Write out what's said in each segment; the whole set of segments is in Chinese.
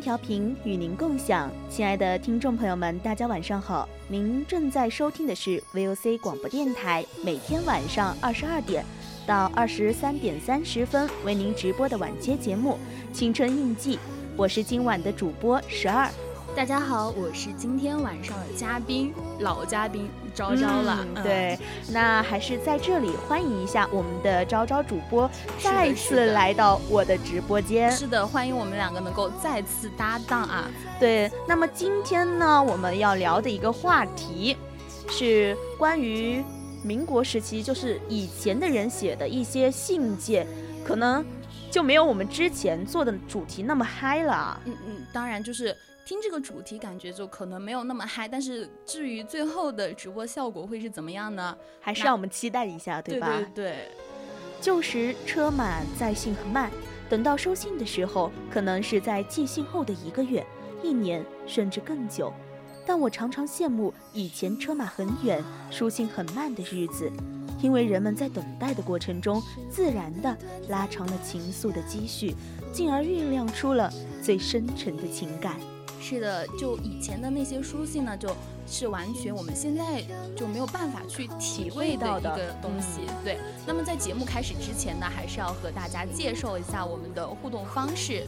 调频与您共享，亲爱的听众朋友们，大家晚上好！您正在收听的是 VOC 广播电台，每天晚上二十二点到二十三点三十分为您直播的晚间节目《青春印记》，我是今晚的主播十二。大家好，我是今天晚上的嘉宾，老嘉宾昭昭了。对，那还是在这里欢迎一下我们的昭昭主播再次来到我的直播间。是的，欢迎我们两个能够再次搭档啊。对，那么今天呢，我们要聊的一个话题是关于民国时期，就是以前的人写的一些信件，可能就没有我们之前做的主题那么嗨了。嗯嗯，当然就是。听这个主题感觉就可能没有那么嗨，但是至于最后的直播效果会是怎么样呢？还是让我们期待一下，对吧？对对。旧时车马载信很慢，等到收信的时候，可能是在寄信后的一个月、一年，甚至更久。但我常常羡慕以前车马很远、书信很慢的日子，因为人们在等待的过程中，自然地拉长了情愫的积蓄，进而酝酿出了最深沉的情感。是的，就以前的那些书信呢，就是完全我们现在就没有办法去体会到的一个东西。对，那么在节目开始之前呢，还是要和大家介绍一下我们的互动方式。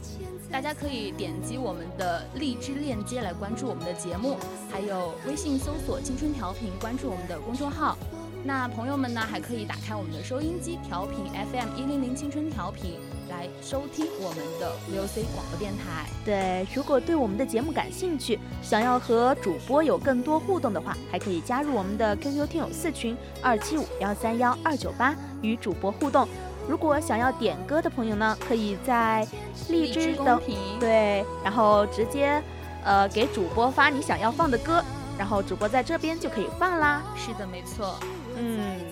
大家可以点击我们的荔枝链接来关注我们的节目，还有微信搜索“青春调频”关注我们的公众号。那朋友们呢，还可以打开我们的收音机，调频 FM 一零零青春调频。来收听我们的 VOC 广播电台。对，如果对我们的节目感兴趣，想要和主播有更多互动的话，还可以加入我们的 QQ 听友四群二七五幺三幺二九八，与主播互动。如果想要点歌的朋友呢，可以在荔枝的对，然后直接呃给主播发你想要放的歌，然后主播在这边就可以放啦。是的，没错。嗯。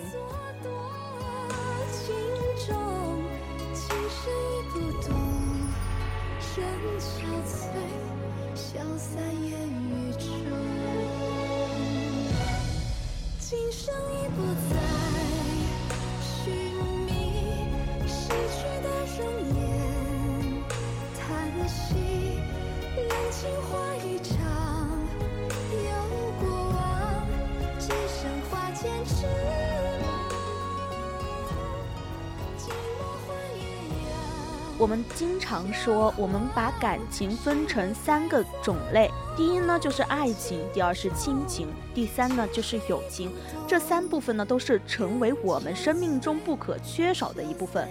在烟雨中今生已不再寻觅逝去的容颜叹息冷清化一场有过往只剩花前痴我们经常说，我们把感情分成三个种类，第一呢就是爱情，第二是亲情，第三呢就是友情。这三部分呢都是成为我们生命中不可缺少的一部分。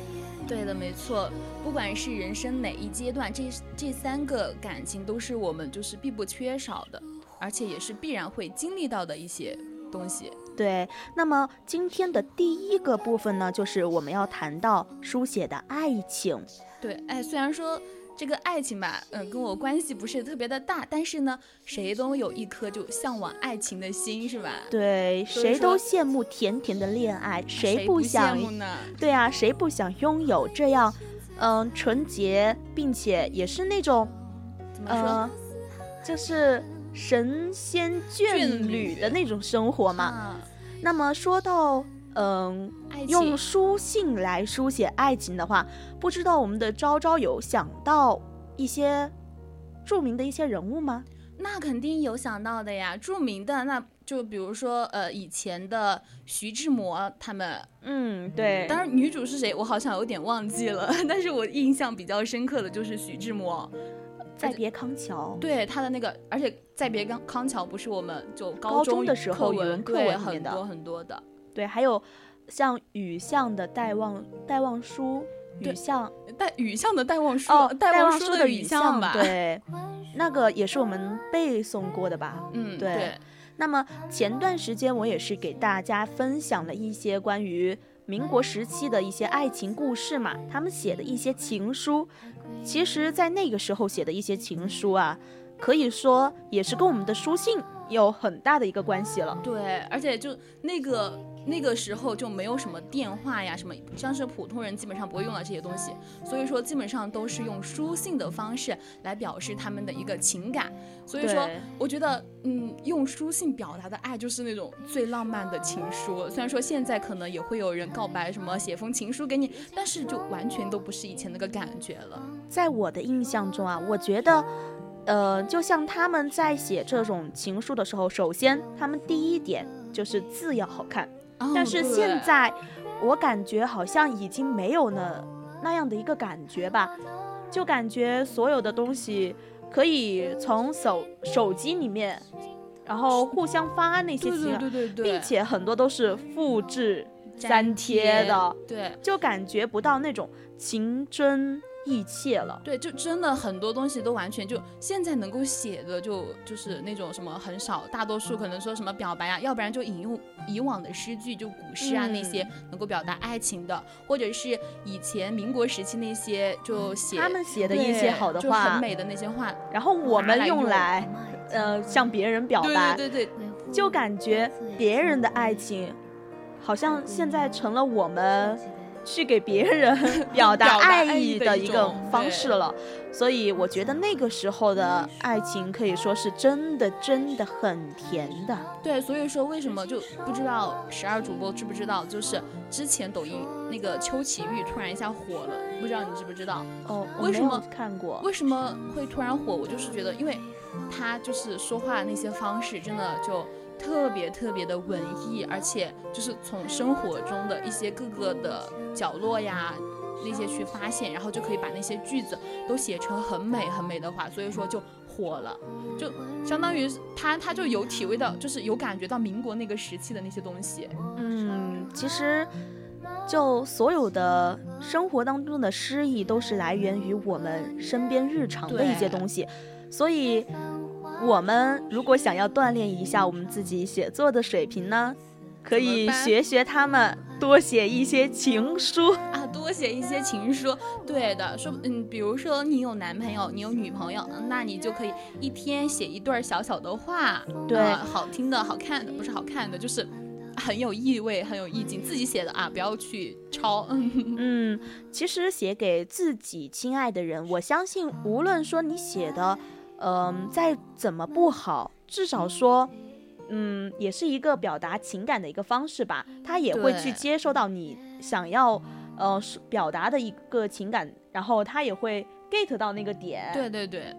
对的，没错。不管是人生哪一阶段，这这三个感情都是我们就是必不缺少的，而且也是必然会经历到的一些东西。对，那么今天的第一个部分呢，就是我们要谈到书写的爱情。对，哎，虽然说这个爱情吧，嗯，跟我关系不是特别的大，但是呢，谁都有一颗就向往爱情的心，是吧？对，谁都羡慕甜甜的恋爱，谁不想呢？对啊，谁不想拥有这样，嗯，纯洁并且也是那种，怎么说，就是神仙眷侣的那种生活嘛？那么说到。嗯，用书信来书写爱情的话，不知道我们的昭昭有想到一些著名的一些人物吗？那肯定有想到的呀，著名的那就比如说呃以前的徐志摩他们，嗯对，当然女主是谁我好像有点忘记了，但是我印象比较深刻的就是徐志摩，再别康桥，对他的那个，而且再别康康桥不是我们就高中的时候语文课文很多很多的。对，还有像雨巷的戴望戴望舒，雨巷戴雨巷的戴望舒，戴望舒的雨巷吧？对，那个也是我们背诵过的吧？嗯，对。那么前段时间我也是给大家分享了一些关于民国时期的一些爱情故事嘛，他们写的一些情书，其实，在那个时候写的一些情书啊，可以说也是跟我们的书信有很大的一个关系了。对，而且就那个。那个时候就没有什么电话呀，什么像是普通人基本上不会用到这些东西，所以说基本上都是用书信的方式来表示他们的一个情感。所以说，我觉得，嗯，用书信表达的爱就是那种最浪漫的情书。虽然说现在可能也会有人告白，什么写封情书给你，但是就完全都不是以前那个感觉了。在我的印象中啊，我觉得，呃，就像他们在写这种情书的时候，首先他们第一点就是字要好看。但是现在，我感觉好像已经没有了那样的一个感觉吧，就感觉所有的东西可以从手手机里面，然后互相发那些情，并且很多都是复制粘贴的，对，就感觉不到那种情真。意切了，对，就真的很多东西都完全就现在能够写的就就是那种什么很少，大多数可能说什么表白啊，要不然就引用以往的诗句，就古诗啊那些能够表达爱情的，或者是以前民国时期那些就写他们写的一些好的话，很美的那些话，然后我们用来呃向别人表白，对对对，就感觉别人的爱情好像现在成了我们。去给别人 表达爱意的一个方式了，所以我觉得那个时候的爱情可以说是真的真的很甜的。对，所以说为什么就不知道十二主播知不知道，就是之前抖音那个邱启玉突然一下火了，不知道你知不知道？哦，为什么看过？为什么会突然火？我就是觉得，因为他就是说话那些方式真的就。特别特别的文艺，而且就是从生活中的一些各个的角落呀，那些去发现，然后就可以把那些句子都写成很美很美的话，所以说就火了，就相当于他他就有体味到，就是有感觉到民国那个时期的那些东西。嗯，其实就所有的生活当中的诗意都是来源于我们身边日常的一些东西，所以。我们如果想要锻炼一下我们自己写作的水平呢，可以学学他们，多写一些情书啊，多写一些情书。对的，说嗯，比如说你有男朋友，你有女朋友，那你就可以一天写一段小小的话，对，好听的、好看的，不是好看的，就是很有意味、很有意境，自己写的啊，不要去抄。嗯，其实写给自己亲爱的人，我相信无论说你写的。嗯，再怎么不好，至少说，嗯，也是一个表达情感的一个方式吧。他也会去接受到你想要，呃，表达的一个情感，然后他也会 get 到那个点。对对对，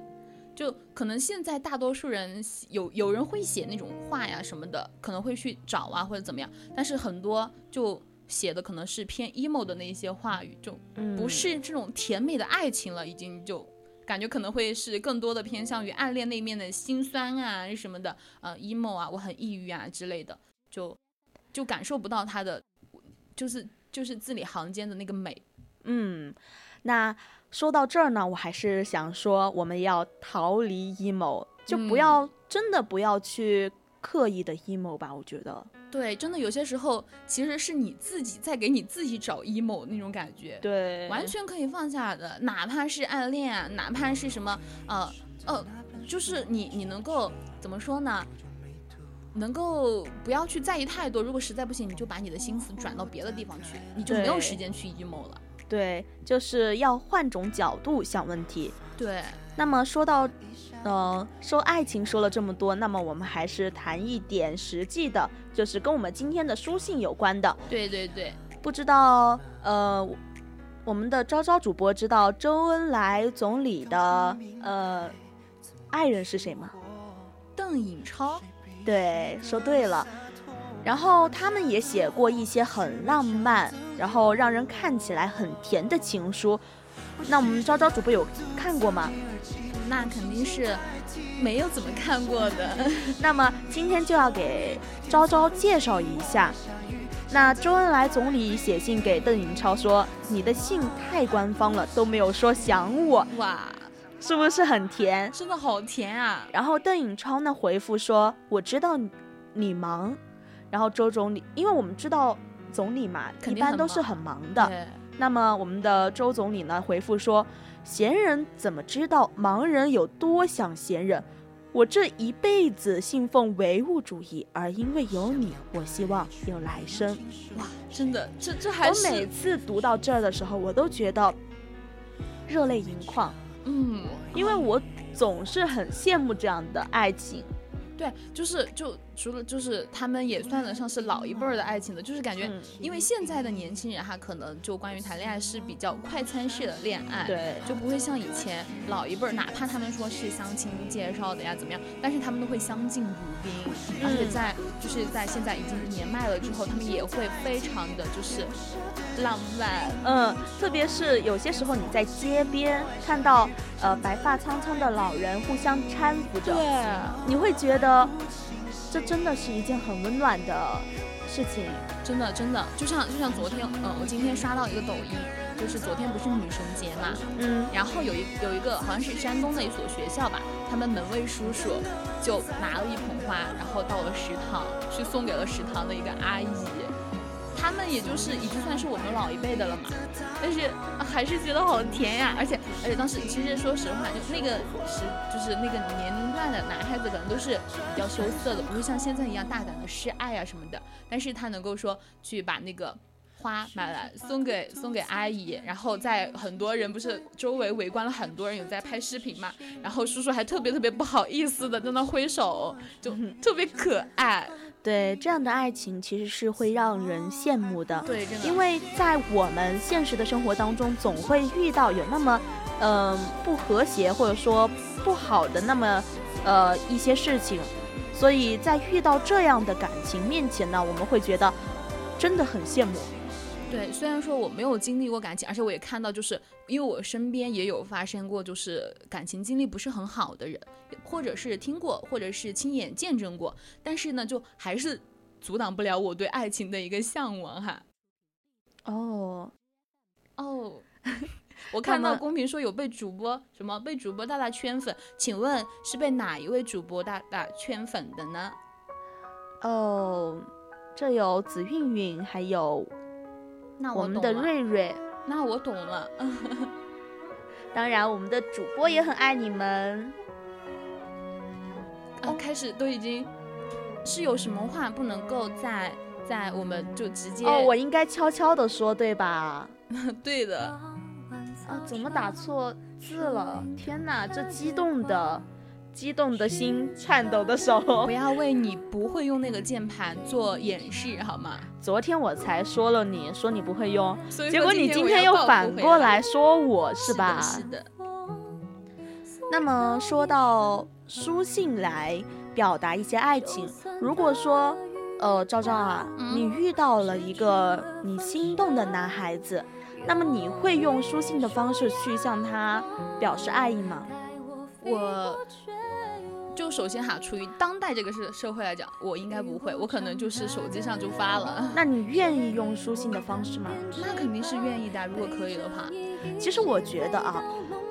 就可能现在大多数人有有人会写那种话呀什么的，可能会去找啊或者怎么样，但是很多就写的可能是偏 emo 的那些话语，就不是这种甜美的爱情了，已经就。感觉可能会是更多的偏向于暗恋那面的心酸啊什么的，呃，emo 啊，我很抑郁啊之类的，就就感受不到他的，就是就是字里行间的那个美。嗯，那说到这儿呢，我还是想说，我们要逃离 emo，就不要真的不要去刻意的 emo 吧，我觉得。对，真的有些时候其实是你自己在给你自己找 emo 那种感觉。对，完全可以放下的，哪怕是暗恋，哪怕是什么，呃呃，就是你你能够怎么说呢？能够不要去在意太多，如果实在不行，你就把你的心思转到别的地方去，你就没有时间去 emo 了。对，就是要换种角度想问题。对。那么说到，呃，说爱情说了这么多，那么我们还是谈一点实际的，就是跟我们今天的书信有关的。对对对。不知道，呃，我们的昭昭主播知道周恩来总理的呃爱人是谁吗？邓颖超。对，说对了。然后他们也写过一些很浪漫，然后让人看起来很甜的情书。那我们昭昭主播有看过吗？那肯定是没有怎么看过的。那么今天就要给昭昭介绍一下。那周恩来总理写信给邓颖超说：“你的信太官方了，都没有说想我。”哇！是不是很甜？真的好甜啊！然后邓颖超呢回复说：“我知道你忙。”然后周总理，因为我们知道总理嘛，一般都是很忙的。那么我们的周总理呢回复说：“闲人怎么知道盲人有多想闲人？我这一辈子信奉唯物主义，而因为有你，我希望有来生。”哇，真的，这这还是我每次读到这儿的时候，我都觉得热泪盈眶。嗯，因为我总是很羡慕这样的爱情。对，就是就除了就是他们也算得上是老一辈儿的爱情的，就是感觉，因为现在的年轻人哈，可能就关于谈恋爱是比较快餐式的恋爱，对，就不会像以前老一辈儿，哪怕他们说是相亲介绍的呀怎么样，但是他们都会相敬如宾，而且在就是在现在已经年迈了之后，他们也会非常的就是浪漫，嗯，特别是有些时候你在街边看到呃白发苍苍的老人互相搀扶着，对，你会觉得。这真的是一件很温暖的事情，真的真的，就像就像昨天，嗯，我今天刷到一个抖音，就是昨天不是女神节嘛，嗯，然后有一有一个好像是山东的一所学校吧，他们门卫叔叔就拿了一捧花，然后到了食堂去送给了食堂的一个阿姨。他们也就是已经算是我们老一辈的了嘛，但是还是觉得好甜呀，而且而且当时其实说实话，就那个时就是那个年龄段的男孩子可能都是比较羞涩的，不会像现在一样大胆的示爱啊什么的。但是他能够说去把那个花买来送给送给阿姨，然后在很多人不是周围围观了很多人有在拍视频嘛，然后叔叔还特别特别不好意思的在那挥手，就特别可爱。对这样的爱情，其实是会让人羡慕的。对，真的。因为在我们现实的生活当中，总会遇到有那么，嗯，不和谐或者说不好的那么，呃，一些事情。所以在遇到这样的感情面前呢，我们会觉得真的很羡慕。对，虽然说我没有经历过感情，而且我也看到，就是因为我身边也有发生过，就是感情经历不是很好的人，或者是听过，或者是亲眼见证过，但是呢，就还是阻挡不了我对爱情的一个向往哈。哦，哦，我看到公屏说有被主播什么被主播大大圈粉，请问是被哪一位主播大大圈粉的呢？哦，这有紫韵韵，还有。那我们的瑞瑞，那我懂了。当然，我们的主播也很爱你们。啊，开始都已经是有什么话不能够在在我们就直接哦，我应该悄悄的说对吧？对的。啊，怎么打错字了？天哪，这激动的。激动的心，颤抖的手，不要为你不会用那个键盘做掩饰，好吗？昨天我才说了，你说你不会用，结果你今天又反过来说我是吧？是的。那么说到书信来表达一些爱情，如果说，呃，昭昭啊，你遇到了一个你心动的男孩子，那么你会用书信的方式去向他表示爱意吗？我。就首先哈，处于当代这个社社会来讲，我应该不会，我可能就是手机上就发了。那你愿意用书信的方式吗？那肯定是愿意的，如果可以的话。其实我觉得啊，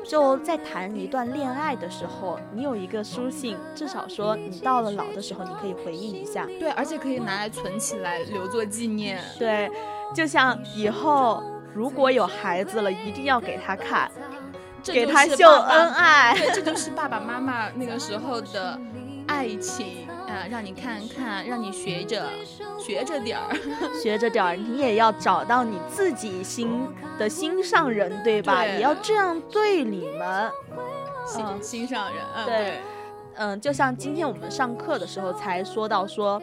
就在谈一段恋爱的时候，你有一个书信，至少说你到了老的时候，你可以回忆一下。对，而且可以拿来存起来，留作纪念。对，就像以后如果有孩子了，一定要给他看，给他秀恩爱。对，这就是爸爸妈妈那个时候的爱情。啊，让你看看，让你学着学着点儿，学着点儿，你也要找到你自己心的心上人，对吧？也要这样对你们，心心上人。对，嗯，就像今天我们上课的时候才说到说，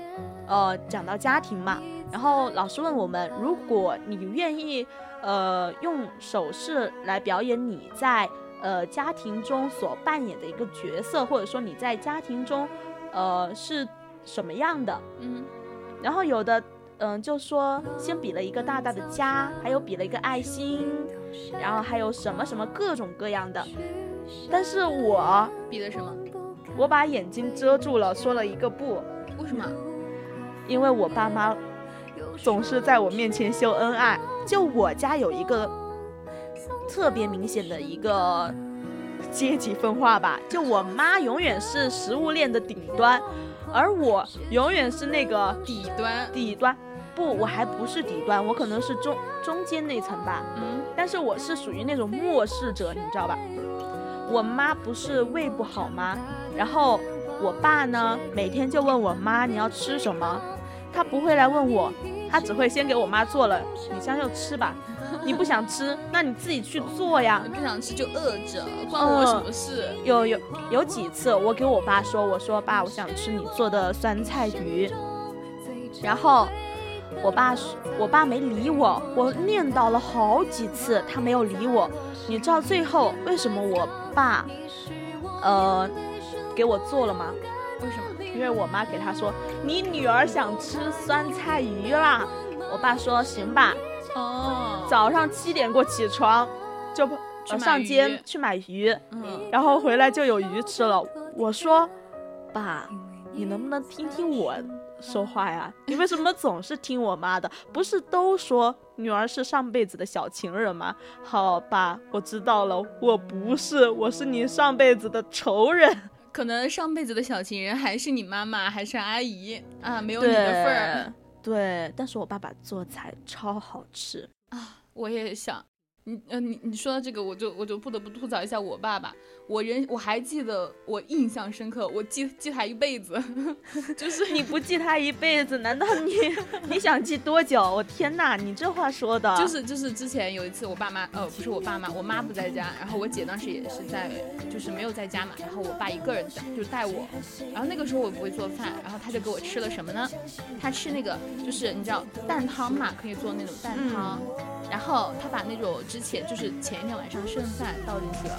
呃，讲到家庭嘛，然后老师问我们，如果你愿意，呃，用手势来表演你在呃家庭中所扮演的一个角色，或者说你在家庭中。呃，是什么样的？嗯，然后有的，嗯，就说先比了一个大大的家，还有比了一个爱心，然后还有什么什么各种各样的。但是我比的什么？我把眼睛遮住了，说了一个不。为什么？因为我爸妈总是在我面前秀恩爱。就我家有一个特别明显的一个。阶级分化吧，就我妈永远是食物链的顶端，而我永远是那个底端。底端，不，我还不是底端，我可能是中中间那层吧。嗯，但是我是属于那种漠视者，你知道吧？我妈不是胃不好吗？然后我爸呢，每天就问我妈你要吃什么，他不会来问我，他只会先给我妈做了，你将就吃吧。你不想吃，那你自己去做呀。你不想吃就饿着，关我什么事？有有有几次，我给我爸说，我说爸，我想吃你做的酸菜鱼。然后我爸我爸没理我，我念叨了好几次，他没有理我。你知道最后为什么我爸呃给我做了吗？为什么？因为我妈给他说，你女儿想吃酸菜鱼啦。我爸说行吧。哦，早上七点过起床，就上街去买鱼，嗯，然后回来就有鱼吃了。我说，爸，你能不能听听我说话呀？你为什么总是听我妈的？不是都说女儿是上辈子的小情人吗？好吧，我知道了，我不是，我是你上辈子的仇人。可能上辈子的小情人还是你妈妈，还是阿姨啊，没有你的份儿。对，但是我爸爸做菜超好吃啊！我也想，你呃，你你说到这个，我就我就不得不吐槽一下我爸爸。我人我还记得，我印象深刻，我记记他一辈子，就是你不记他一辈子，难道你你想记多久？我天哪，你这话说的，就是就是之前有一次我爸妈，呃，不是我爸妈，我妈不在家，然后我姐当时也是在，就是没有在家嘛，然后我爸一个人在，就带我，然后那个时候我不会做饭，然后他就给我吃了什么呢？他吃那个就是你知道蛋汤嘛，可以做那种蛋汤，然后他把那种之前就是前一天晚上剩饭倒进去了。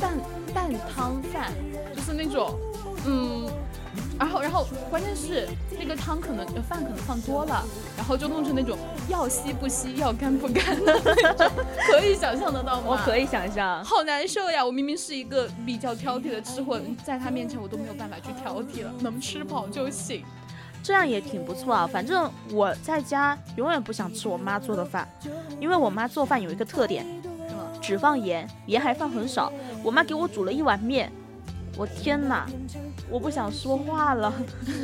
蛋蛋汤饭就是那种，嗯，然后然后关键是那个汤可能饭可能放多了，然后就弄成那种要稀不稀要干不干的那种，可以想象得到吗？我可以想象，好难受呀！我明明是一个比较挑剔的吃货，在他面前我都没有办法去挑剔了，能吃饱就行，这样也挺不错啊。反正我在家永远不想吃我妈做的饭，因为我妈做饭有一个特点。只放盐，盐还放很少。我妈给我煮了一碗面，我天哪，我不想说话了。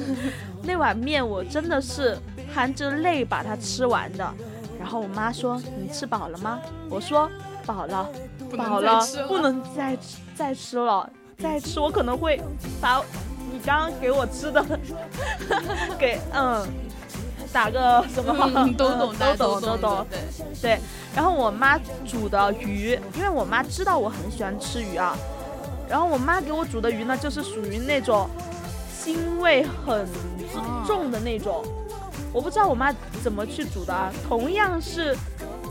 那碗面我真的是含着泪把它吃完的。然后我妈说：“你吃饱了吗？”我说：“饱了，饱了，不能再吃再吃了，再吃我可能会把你刚刚给我吃的 给嗯。”打个什么？都懂，都懂，都懂。对对。然后我妈煮的鱼，因为我妈知道我很喜欢吃鱼啊。然后我妈给我煮的鱼呢，就是属于那种腥味很重的那种。我不知道我妈怎么去煮的啊。同样是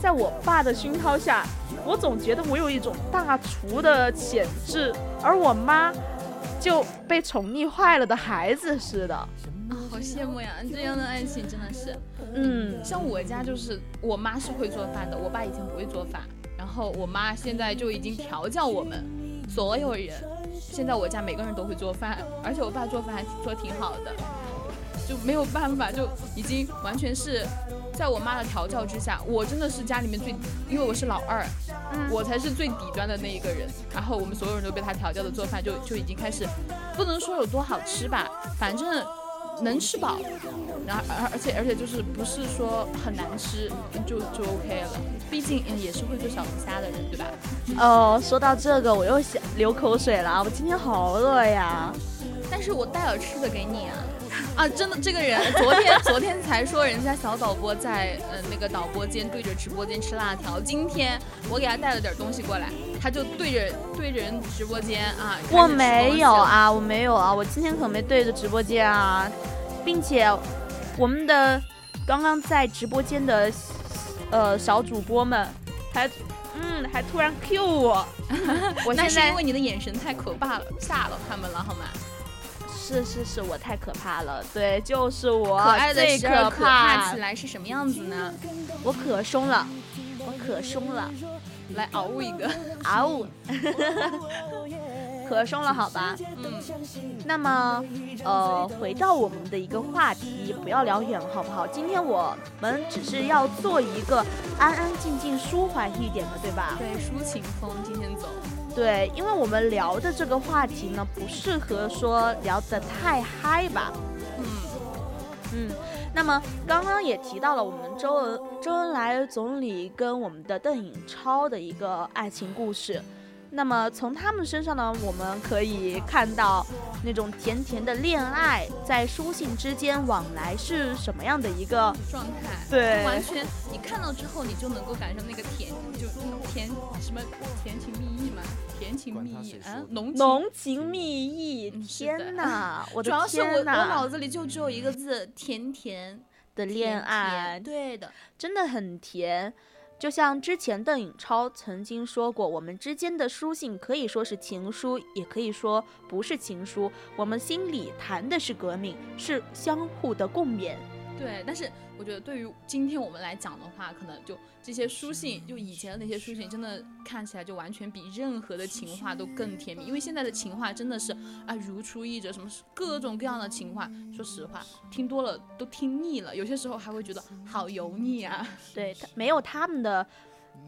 在我爸的熏陶下，我总觉得我有一种大厨的潜质，而我妈就被宠溺坏了的孩子似的。好羡慕呀！这样的爱情真的是，嗯，像我家就是我妈是会做饭的，我爸以前不会做饭，然后我妈现在就已经调教我们所有人。现在我家每个人都会做饭，而且我爸做饭还做挺好的，就没有办法，就已经完全是在我妈的调教之下，我真的是家里面最，因为我是老二，我才是最底端的那一个人。然后我们所有人都被她调教的做饭就就已经开始，不能说有多好吃吧，反正能吃饱，然后而而且而且就是不是说很难吃就就 OK 了。毕竟也是会做小龙虾的人，对吧？哦，说到这个我又想流口水了，我今天好饿呀。但是我带了吃的给你啊。啊，真的，这个人昨天昨天才说人家小导播在呃那个导播间对着直播间吃辣条，今天我给他带了点东西过来，他就对着对着人直播间啊。我没有啊，我没有啊，我今天可没对着直播间啊，并且我们的刚刚在直播间的呃小主播们还嗯还突然 Q 我，我那是因为你的眼神太可怕了，吓到他们了好吗？是是是，我太可怕了，对，就是我。可爱的可怕起来是什么样子呢？我可凶了，我可凶了，来 嗷呜一个，嗷呜，可凶了，好吧，嗯，那么呃，回到我们的一个话题，不要聊远了，好不好？今天我们只是要做一个安安静静、舒缓一点的，对吧？对，抒情风，今天走。对，因为我们聊的这个话题呢，不适合说聊得太嗨吧。嗯嗯。那么刚刚也提到了我们周恩周恩来总理跟我们的邓颖超的一个爱情故事。那么从他们身上呢，我们可以看到那种甜甜的恋爱，在书信之间往来是什么样的一个状态？对，完全你看到之后，你就能够感受那个甜，就甜什么甜情蜜意嘛，甜情蜜意啊，浓浓情蜜意。天哪，我的天哪！主要是我我脑子里就只有一个字，甜甜的恋爱。对的，真的很甜。就像之前邓颖超曾经说过，我们之间的书信可以说是情书，也可以说不是情书。我们心里谈的是革命，是相互的共勉。对，但是我觉得对于今天我们来讲的话，可能就这些书信，就以前的那些书信，真的看起来就完全比任何的情话都更甜蜜。因为现在的情话真的是啊如出一辙，什么各种各样的情话，说实话听多了都听腻了，有些时候还会觉得好油腻啊。对，没有他们的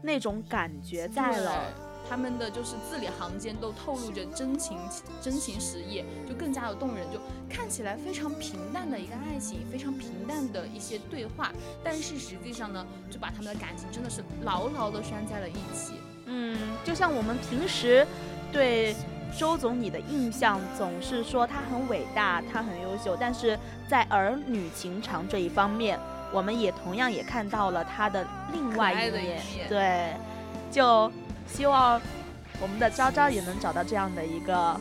那种感觉在了。他们的就是字里行间都透露着真情，真情实意，就更加的动人，就看起来非常平淡的一个爱情，非常平淡的一些对话，但是实际上呢，就把他们的感情真的是牢牢的拴在了一起。嗯，就像我们平时对周总理的印象，总是说他很伟大，他很优秀，但是在儿女情长这一方面，我们也同样也看到了他的另外一面。对，就。希望我们的昭昭也能找到这样的一个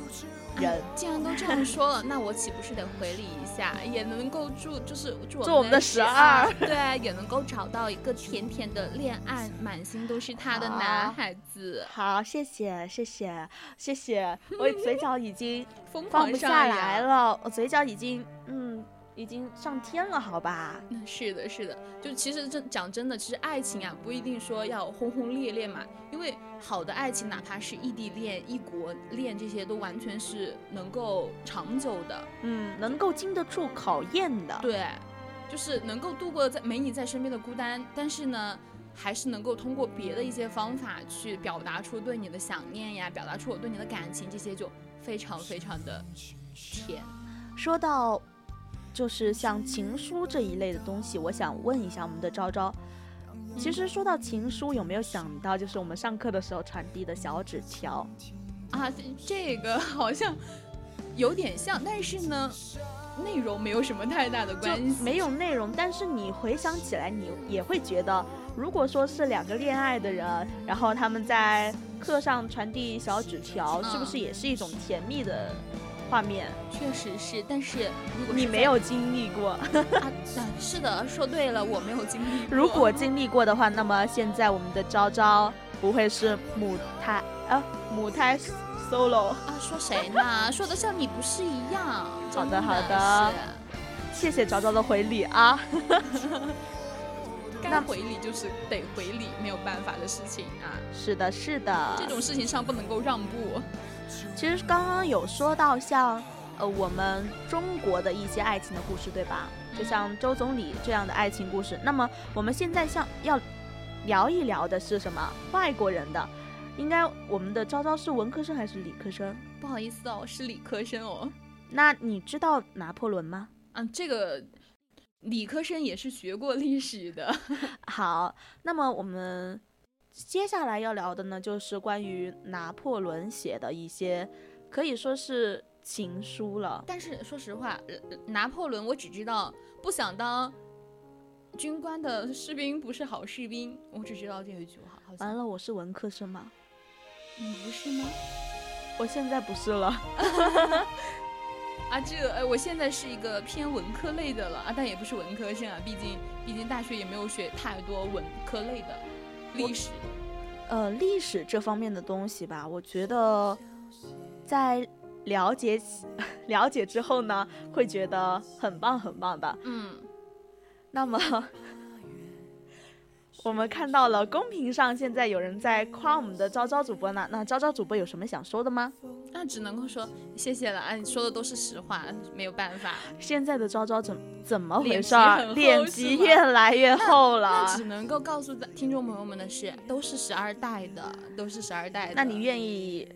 人。既然都这样说了，那我岂不是得回礼一下，也能够祝就是祝我们的十二，对，也能够找到一个甜甜的恋爱，满心都是他的男孩子。好，谢谢谢谢谢谢，我嘴角已经 放不下来了，我嘴角已经嗯。已经上天了，好吧？嗯，是的，是的。就其实这讲真的，其实爱情啊，不一定说要轰轰烈烈嘛。因为好的爱情，哪怕是异地恋、异国恋，这些都完全是能够长久的。嗯，能够经得住考验的。对，就是能够度过在没你在身边的孤单，但是呢，还是能够通过别的一些方法去表达出对你的想念呀，表达出我对你的感情，这些就非常非常的甜。说到。就是像情书这一类的东西，我想问一下我们的昭昭。其实说到情书，有没有想到就是我们上课的时候传递的小纸条？啊，这个好像有点像，但是呢，内容没有什么太大的关系。没有内容，但是你回想起来，你也会觉得，如果说是两个恋爱的人，然后他们在课上传递小纸条，是不是也是一种甜蜜的？画面确实是，但是如果你没有经历过，啊，是的，说对了，我没有经历。如果经历过的话，那么现在我们的昭昭不会是母胎啊，母胎 solo 啊？说谁呢？说的像你不是一样。好的，好的，谢谢昭昭的回礼啊。该回礼就是得回礼，没有办法的事情啊。是的，是的，这种事情上不能够让步。其实刚刚有说到像，呃，我们中国的一些爱情的故事，对吧？就像周总理这样的爱情故事。那么我们现在像要聊一聊的是什么？外国人的，应该我们的昭昭是文科生还是理科生？不好意思哦，是理科生哦。那你知道拿破仑吗？嗯，这个理科生也是学过历史的。好，那么我们接下来要聊的呢，就是关于拿破仑写的一些，可以说是情书了。但是说实话，拿破仑我只知道不想当军官的士兵不是好士兵，我只知道这一句话。完了，我是文科生吗？你不是吗？我现在不是了。啊，这呃，我现在是一个偏文科类的了啊，但也不是文科生啊，毕竟毕竟大学也没有学太多文科类的历史。呃，历史这方面的东西吧，我觉得在了解 了解之后呢，会觉得很棒很棒的。嗯，那么。我们看到了公屏上现在有人在夸我们的昭昭主播呢，那昭昭主播有什么想说的吗？那只能够说谢谢了啊，你说的都是实话，没有办法。现在的昭昭怎怎么回事？脸皮越来越厚了。那只能够告诉听众朋友们的是，都是十二代的，都是十二代的。那你愿意，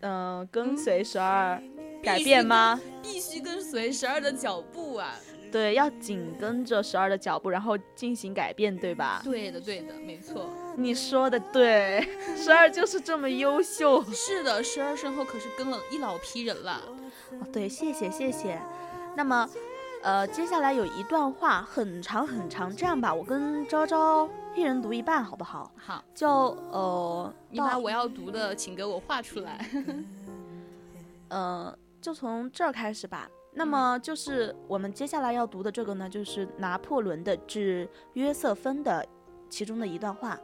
嗯，跟随十二改变吗？必须跟随十二的脚步啊。对，要紧跟着十二的脚步，然后进行改变，对吧？对的，对的，没错。你说的对，十二就是这么优秀。是的，十二身后可是跟了一老批人了。哦，对，谢谢谢谢。那么，呃，接下来有一段话很长很长，这样吧，我跟昭昭一人读一半，好不好？好。就呃，你把我要读的，请给我画出来。呃，就从这儿开始吧。那么就是我们接下来要读的这个呢，就是拿破仑的致约瑟芬的其中的一段话。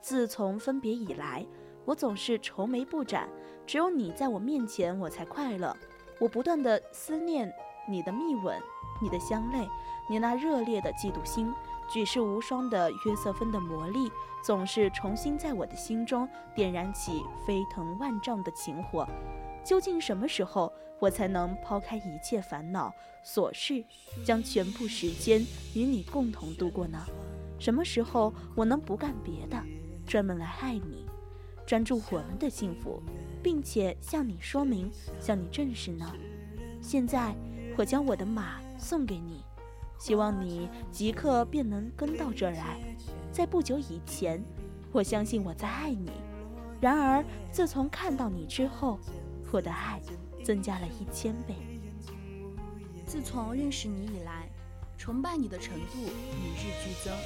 自从分别以来，我总是愁眉不展，只有你在我面前，我才快乐。我不断的思念你的密吻，你的香泪，你那热烈的嫉妒心，举世无双的约瑟芬的魔力，总是重新在我的心中点燃起飞腾万丈的情火。究竟什么时候，我才能抛开一切烦恼琐事，将全部时间与你共同度过呢？什么时候我能不干别的，专门来爱你，专注我们的幸福，并且向你说明，向你证实呢？现在，我将我的马送给你，希望你即刻便能跟到这儿来。在不久以前，我相信我在爱你，然而自从看到你之后。我的爱增加了一千倍。自从认识你以来，崇拜你的程度与日俱增，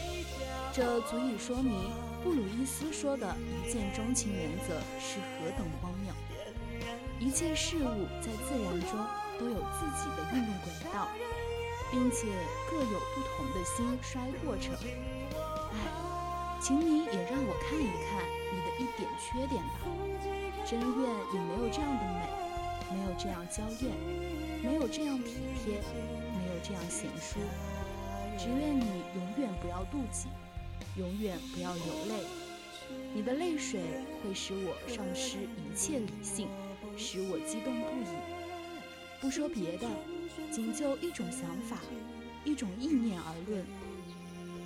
这足以说明布鲁伊斯说的一见钟情原则是何等荒谬。一切事物在自然中都有自己的运动轨道，并且各有不同的兴衰过程。哎，请你也让我看一看你的一点缺点吧。真愿你没有这样的美，没有这样娇艳，没有这样体贴，没有这样贤淑。只愿你永远不要妒忌，永远不要流泪。你的泪水会使我丧失一切理性，使我激动不已。不说别的，仅就一种想法，一种意念而论，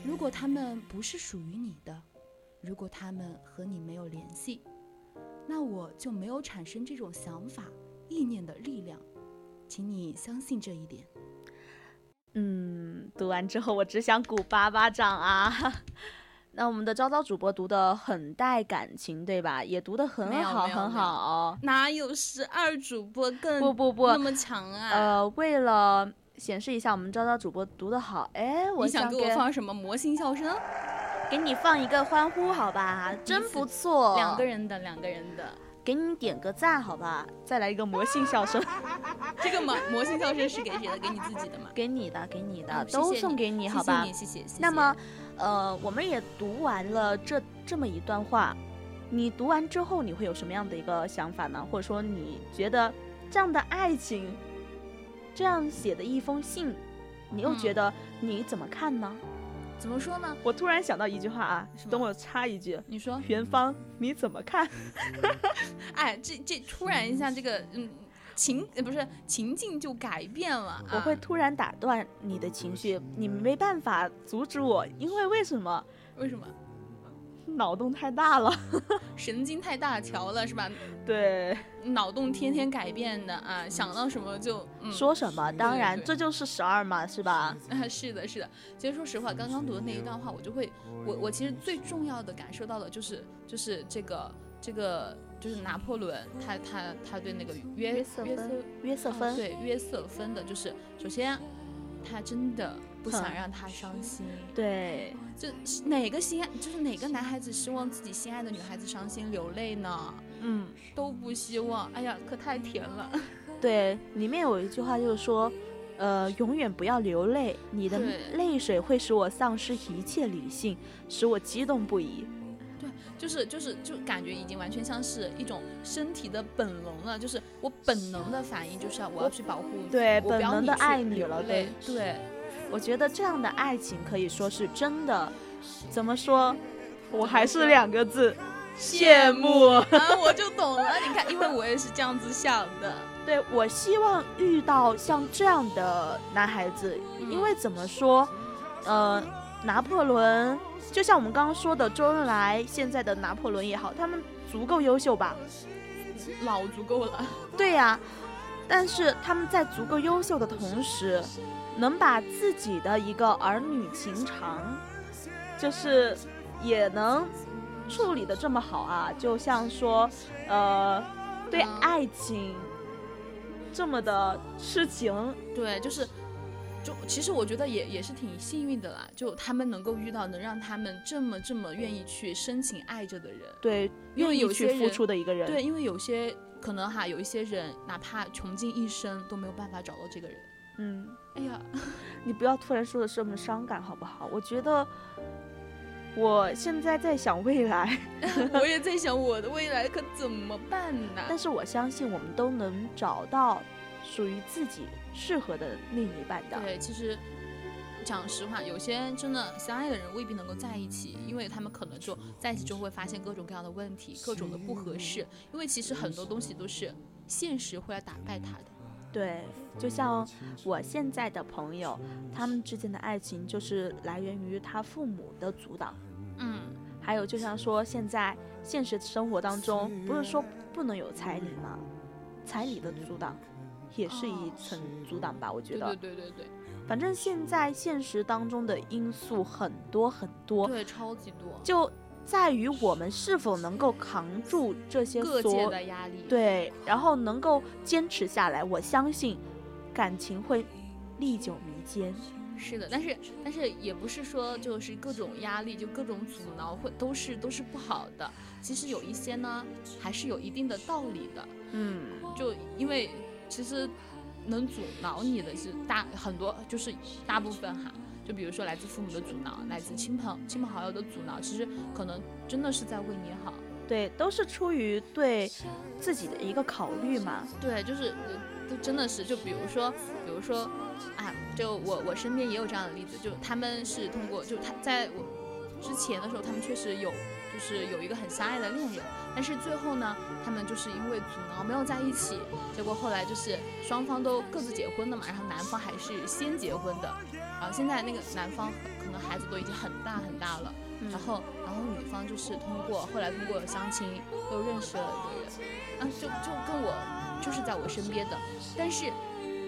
如果他们不是属于你的，如果他们和你没有联系。那我就没有产生这种想法、意念的力量，请你相信这一点。嗯，读完之后我只想鼓巴巴掌啊！那我们的昭昭主播读的很带感情，对吧？也读的很好，很好。哪有十二主播更不不不那么强啊？呃，为了显示一下我们昭昭主播读的好，哎，我想给我放什么魔性笑声？给你放一个欢呼，好吧，真不错。两个人的，两个人的，给你点个赞，好吧，再来一个魔性笑声。这个魔魔性笑声是给谁的？给你自己的吗？给你的，给你的，都送给你，好吧？谢谢，谢谢。那么，呃，我们也读完了这这么一段话，你读完之后，你会有什么样的一个想法呢？或者说，你觉得这样的爱情，这样写的一封信，你又觉得你怎么看呢？怎么说呢？我突然想到一句话啊，等我插一句，你说，元芳你怎么看？哎，这这突然一下，这个嗯，情不是情境就改变了。我会突然打断你的情绪，你没办法阻止我，因为为什么？为什么？脑洞太大了，神经太大条了，是吧？对，脑洞天天改变的啊，想到什么就说什么。当然，这就是十二嘛，是吧？啊，是的，是的。其实说实话，刚刚读的那一段话，我就会，我我其实最重要的感受到的就是，就是这个这个就是拿破仑，他他他对那个约瑟芬约瑟芬对约瑟芬的，就是首先他真的。不想让他伤心，对，就哪个心爱，就是哪个男孩子希望自己心爱的女孩子伤心流泪呢？嗯，都不希望。哎呀，可太甜了。对，里面有一句话就是说，呃，永远不要流泪，你的泪水会使我丧失一切理性，使我激动不已。对，就是就是就感觉已经完全像是一种身体的本能了，就是我本能的反应就是要我要去保护你，对，本能的爱你了，对对。我觉得这样的爱情可以说是真的，怎么说？我还是两个字，羡慕。啊，我就懂了。你看，因为我也是这样子想的。对，我希望遇到像这样的男孩子，因为怎么说？呃，拿破仑，就像我们刚刚说的周恩来，现在的拿破仑也好，他们足够优秀吧？老足够了。对呀，但是他们在足够优秀的同时。能把自己的一个儿女情长，就是也能处理的这么好啊，就像说，呃，对爱情这么的痴情，对，就是，就其实我觉得也也是挺幸运的啦，就他们能够遇到能让他们这么这么愿意去深情爱着的人，对，愿意去付出的一个人，对，因为有些可能哈，有一些人哪怕穷尽一生都没有办法找到这个人。嗯，哎呀，你不要突然说的这么伤感好不好？我觉得我现在在想未来，我也在想我的未来可怎么办呢？但是我相信我们都能找到属于自己适合的另一半的。对，其实讲实话，有些真的相爱的人未必能够在一起，因为他们可能就在一起之后会发现各种各样的问题，各种的不合适。因为其实很多东西都是现实会来打败他的。对，就像我现在的朋友，他们之间的爱情就是来源于他父母的阻挡。嗯，还有就像说现在现实生活当中，不是说不能有彩礼吗？彩礼的阻挡也是一层阻挡吧？我觉得。对对对对。反正现在现实当中的因素很多很多。对，超级多。就。在于我们是否能够扛住这些各界的压力，对，然后能够坚持下来。我相信，感情会历久弥坚。是的，但是但是也不是说就是各种压力就各种阻挠会都是都是不好的。其实有一些呢，还是有一定的道理的。嗯，就因为其实能阻挠你的是大很多，就是大部分哈。就比如说来自父母的阻挠，来自亲朋亲朋好友的阻挠，其实可能真的是在为你好，对，都是出于对自己的一个考虑嘛。对，就是都真的是，就比如说，比如说，啊，就我我身边也有这样的例子，就他们是通过，就他在我之前的时候，他们确实有。就是有一个很相爱的恋人，但是最后呢，他们就是因为阻挠没有在一起，结果后来就是双方都各自结婚了嘛，然后男方还是先结婚的，然后现在那个男方可能孩子都已经很大很大了，然后然后女方就是通过后来通过相亲又认识了一个人，啊就就跟我就是在我身边的，但是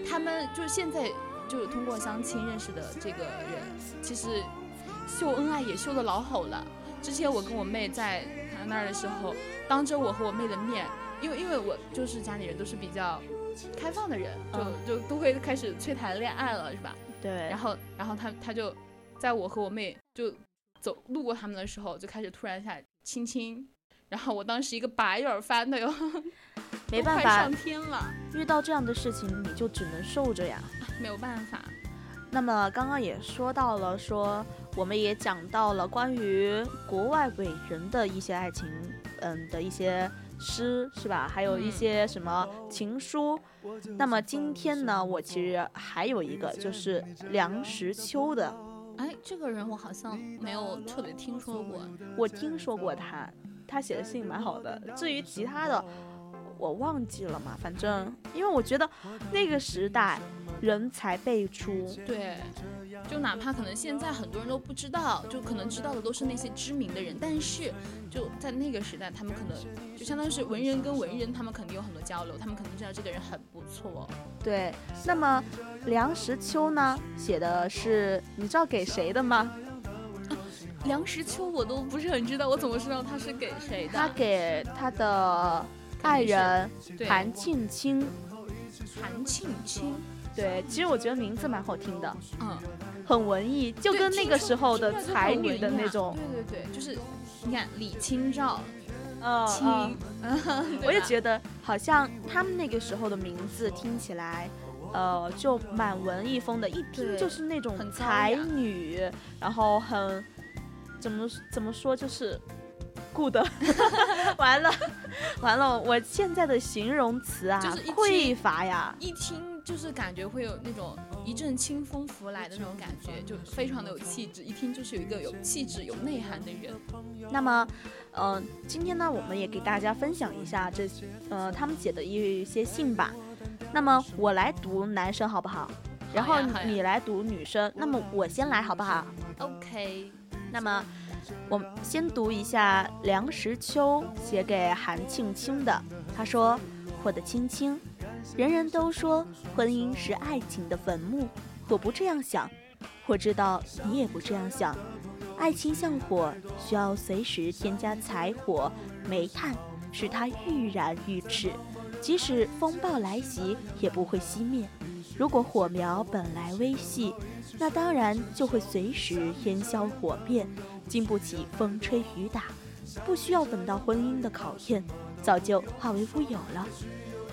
他们就是现在就是通过相亲认识的这个人，其实秀恩爱也秀的老好了。之前我跟我妹在他那儿的时候，当着我和我妹的面，因为因为我就是家里人都是比较开放的人，就就都会开始催谈恋爱了，是吧？对。然后然后他他就在我和我妹就走路过他们的时候，就开始突然一下亲亲，然后我当时一个白眼翻的哟，没办法上天了。遇到这样的事情，你就只能受着呀，没有办法。那么刚刚也说到了说。我们也讲到了关于国外伟人的一些爱情，嗯的一些诗，是吧？还有一些什么情书。那么今天呢，我其实还有一个，就是梁实秋的。哎，这个人我好像没有特别听说过。我听说过他，他写的信蛮好的。至于其他的，我忘记了嘛，反正因为我觉得那个时代人才辈出，对，就哪怕可能现在很多人都不知道，就可能知道的都是那些知名的人，但是就在那个时代，他们可能就相当于是文人跟文人，他们肯定有很多交流，他们肯定知道这个人很不错。对，那么梁实秋呢，写的是你知道给谁的吗？梁实秋我都不是很知道，我怎么知道他是给谁的？他给他的爱人韩庆清。韩庆清，对，其实我觉得名字蛮好听的，嗯，很文艺，就跟那个时候的才女的那种。对对对，就是你看李清照，嗯，清，我也觉得好像他们那个时候的名字听起来，呃，就蛮文艺风的，一听就是那种才女，然后很。怎么怎么说就是 good，完了完了，我现在的形容词啊，就是匮乏呀，一听就是感觉会有那种一阵清风拂来的那种感觉，就非常的有气质，一听就是有一个有气质有内涵的人。那么，嗯，今天呢，我们也给大家分享一下这呃他们写的一些信吧。那么我来读男生好不好？然后你来读女生。那么我先来好不好？OK。那么，我们先读一下梁实秋写给韩庆清的。他说：“我的青青，人人都说婚姻是爱情的坟墓，我不这样想。我知道你也不这样想。爱情像火，需要随时添加柴火、煤炭，使它愈燃愈炽，即使风暴来袭也不会熄灭。如果火苗本来微细。”那当然就会随时烟消火灭，经不起风吹雨打，不需要等到婚姻的考验，早就化为乌有了。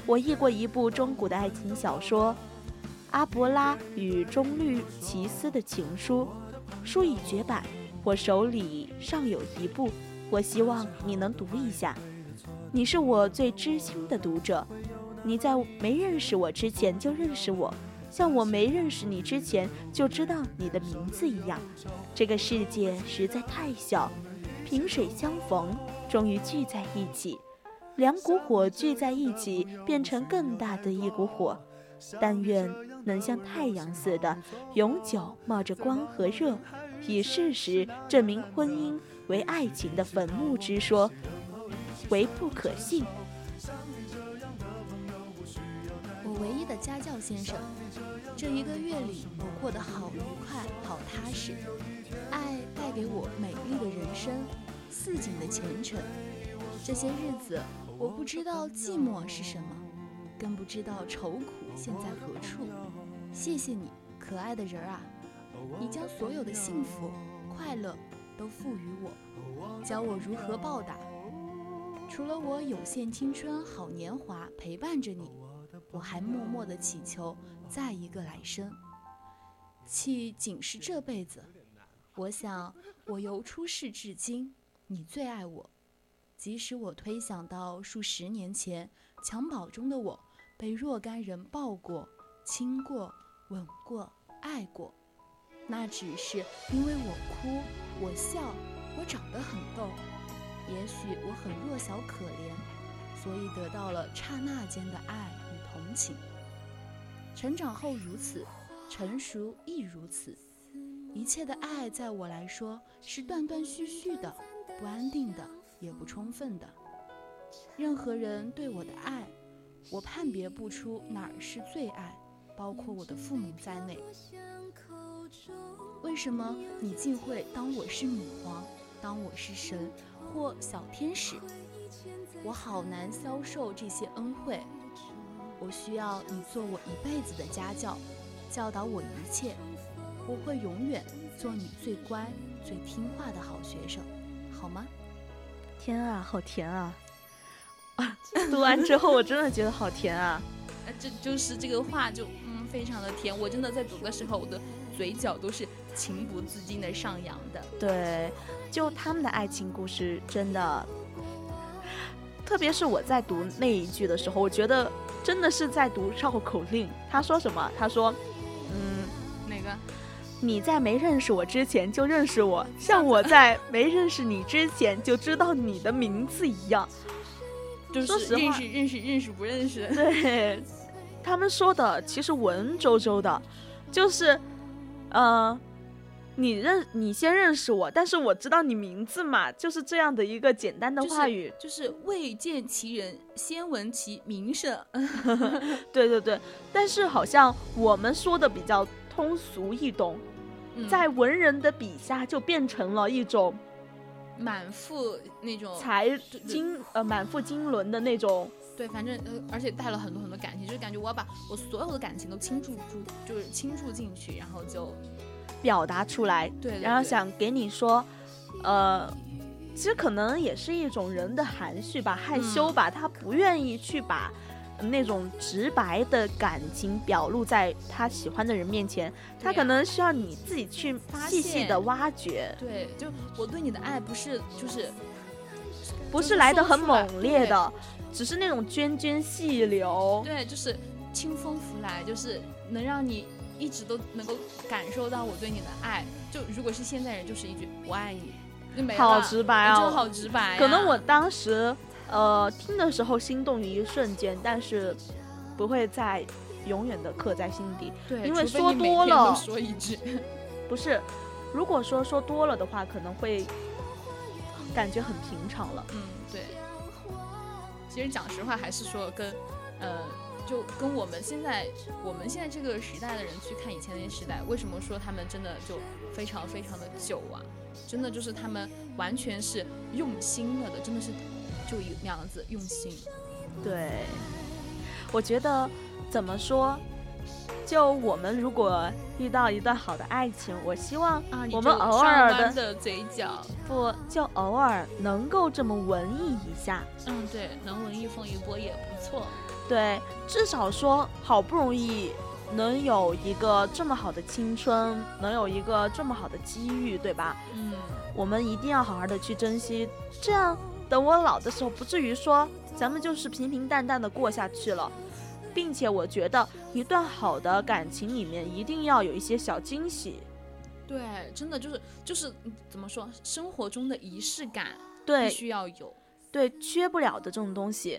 我译过一部中古的爱情小说《阿伯拉与中律奇斯的情书》，书已绝版，我手里尚有一部，我希望你能读一下。你是我最知心的读者，你在没认识我之前就认识我。像我没认识你之前就知道你的名字一样，这个世界实在太小，萍水相逢，终于聚在一起，两股火聚在一起，变成更大的一股火。但愿能像太阳似的，永久冒着光和热，以事实证明婚姻为爱情的坟墓之说为不可信。我唯一的家教先生，这一个月里我过得好愉快，好踏实。爱带给我美丽的人生，似锦的前程。这些日子，我不知道寂寞是什么，更不知道愁苦现在何处。谢谢你，可爱的人儿啊！你将所有的幸福、快乐都赋予我，教我如何报答。除了我有限青春、好年华陪伴着你。我还默默地祈求再一个来生，气仅是这辈子？我想，我由出世至今，你最爱我。即使我推想到数十年前襁褓中的我被若干人抱过、亲过、吻过、爱过，那只是因为我哭、我笑、我长得很逗，也许我很弱小可怜，所以得到了刹那间的爱。情，成长后如此，成熟亦如此。一切的爱，在我来说是断断续续的，不安定的，也不充分的。任何人对我的爱，我判别不出哪儿是最爱，包括我的父母在内。为什么你竟会当我是女皇，当我是神或小天使？我好难消受这些恩惠。我需要你做我一辈子的家教，教导我一切。我会永远做你最乖、最听话的好学生，好吗？天啊，好甜啊！啊 读完之后，我真的觉得好甜啊！这就是这个话就嗯，非常的甜。我真的在读的时候，我的嘴角都是情不自禁的上扬的。对，就他们的爱情故事，真的，特别是我在读那一句的时候，我觉得。真的是在读绕口令。他说什么？他说：“嗯，哪个？你在没认识我之前就认识我，像我在没认识你之前就知道你的名字一样。”就是认识认识认识不认识。对，他们说的其实文绉绉的，就是，呃。你认你先认识我，但是我知道你名字嘛，就是这样的一个简单的话语，就是未见其人，先闻其名声。对对对，但是好像我们说的比较通俗易懂，在文人的笔下就变成了一种满腹那种才经呃满腹经纶的那种。对，反正呃，而且带了很多很多感情，就是感觉我要把我所有的感情都倾注注，就是倾注进去，然后就。表达出来，对，然后想给你说，呃，其实可能也是一种人的含蓄吧，害羞吧，他不愿意去把那种直白的感情表露在他喜欢的人面前，他可能需要你自己去细细的挖掘。对，就我对你的爱不是就是不是来的很猛烈的，只是那种涓涓细流。对，就是清风拂来，就是能让你。一直都能够感受到我对你的爱，就如果是现在人，就是一句我爱你，就没了。好直白啊！就，好直白。可能我当时，呃，听的时候心动于一瞬间，但是不会再永远的刻在心底。对，因为说多了，说一句，不是。如果说说多了的话，可能会感觉很平常了。嗯，对。其实讲实话，还是说跟，呃。就跟我们现在我们现在这个时代的人去看以前那些时代，为什么说他们真的就非常非常的久啊？真的就是他们完全是用心了的，真的是就那样子用心。对，我觉得怎么说，就我们如果遇到一段好的爱情，我希望我们偶尔的嘴角不就偶尔能够这么文艺一下。嗯，对，能文艺风一波也不错。对，至少说好不容易能有一个这么好的青春，能有一个这么好的机遇，对吧？嗯，我们一定要好好的去珍惜，这样等我老的时候，不至于说咱们就是平平淡淡的过下去了。并且我觉得一段好的感情里面一定要有一些小惊喜。对，真的就是就是怎么说，生活中的仪式感，对，必须要有，对，缺不了的这种东西。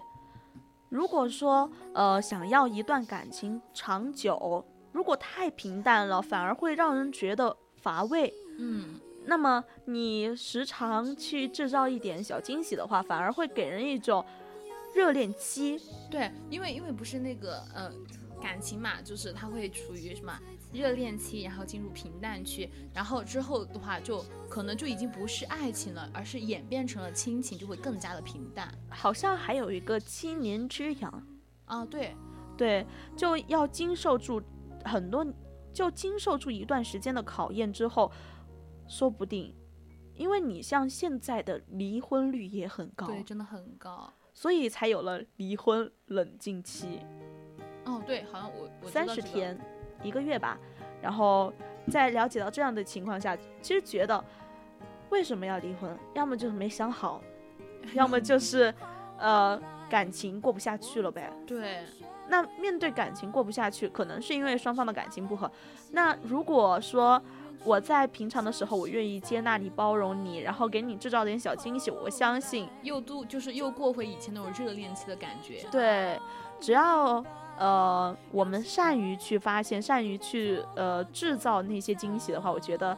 如果说，呃，想要一段感情长久，如果太平淡了，反而会让人觉得乏味。嗯，那么你时常去制造一点小惊喜的话，反而会给人一种热恋期。对，因为因为不是那个，呃，感情嘛，就是它会处于什么？热恋期，然后进入平淡期，然后之后的话，就可能就已经不是爱情了，而是演变成了亲情，就会更加的平淡。好像还有一个七年之痒啊，对，对，就要经受住很多，就经受住一段时间的考验之后，说不定，因为你像现在的离婚率也很高，对，真的很高，所以才有了离婚冷静期。哦，对，好像我我三十天。一个月吧，然后在了解到这样的情况下，其实觉得为什么要离婚？要么就是没想好，要么就是 呃感情过不下去了呗。对，那面对感情过不下去，可能是因为双方的感情不和。那如果说我在平常的时候，我愿意接纳你、包容你，然后给你制造点小惊喜，我相信又度就是又过回以前那种热恋期的感觉。对，只要。呃，我们善于去发现，善于去呃制造那些惊喜的话，我觉得，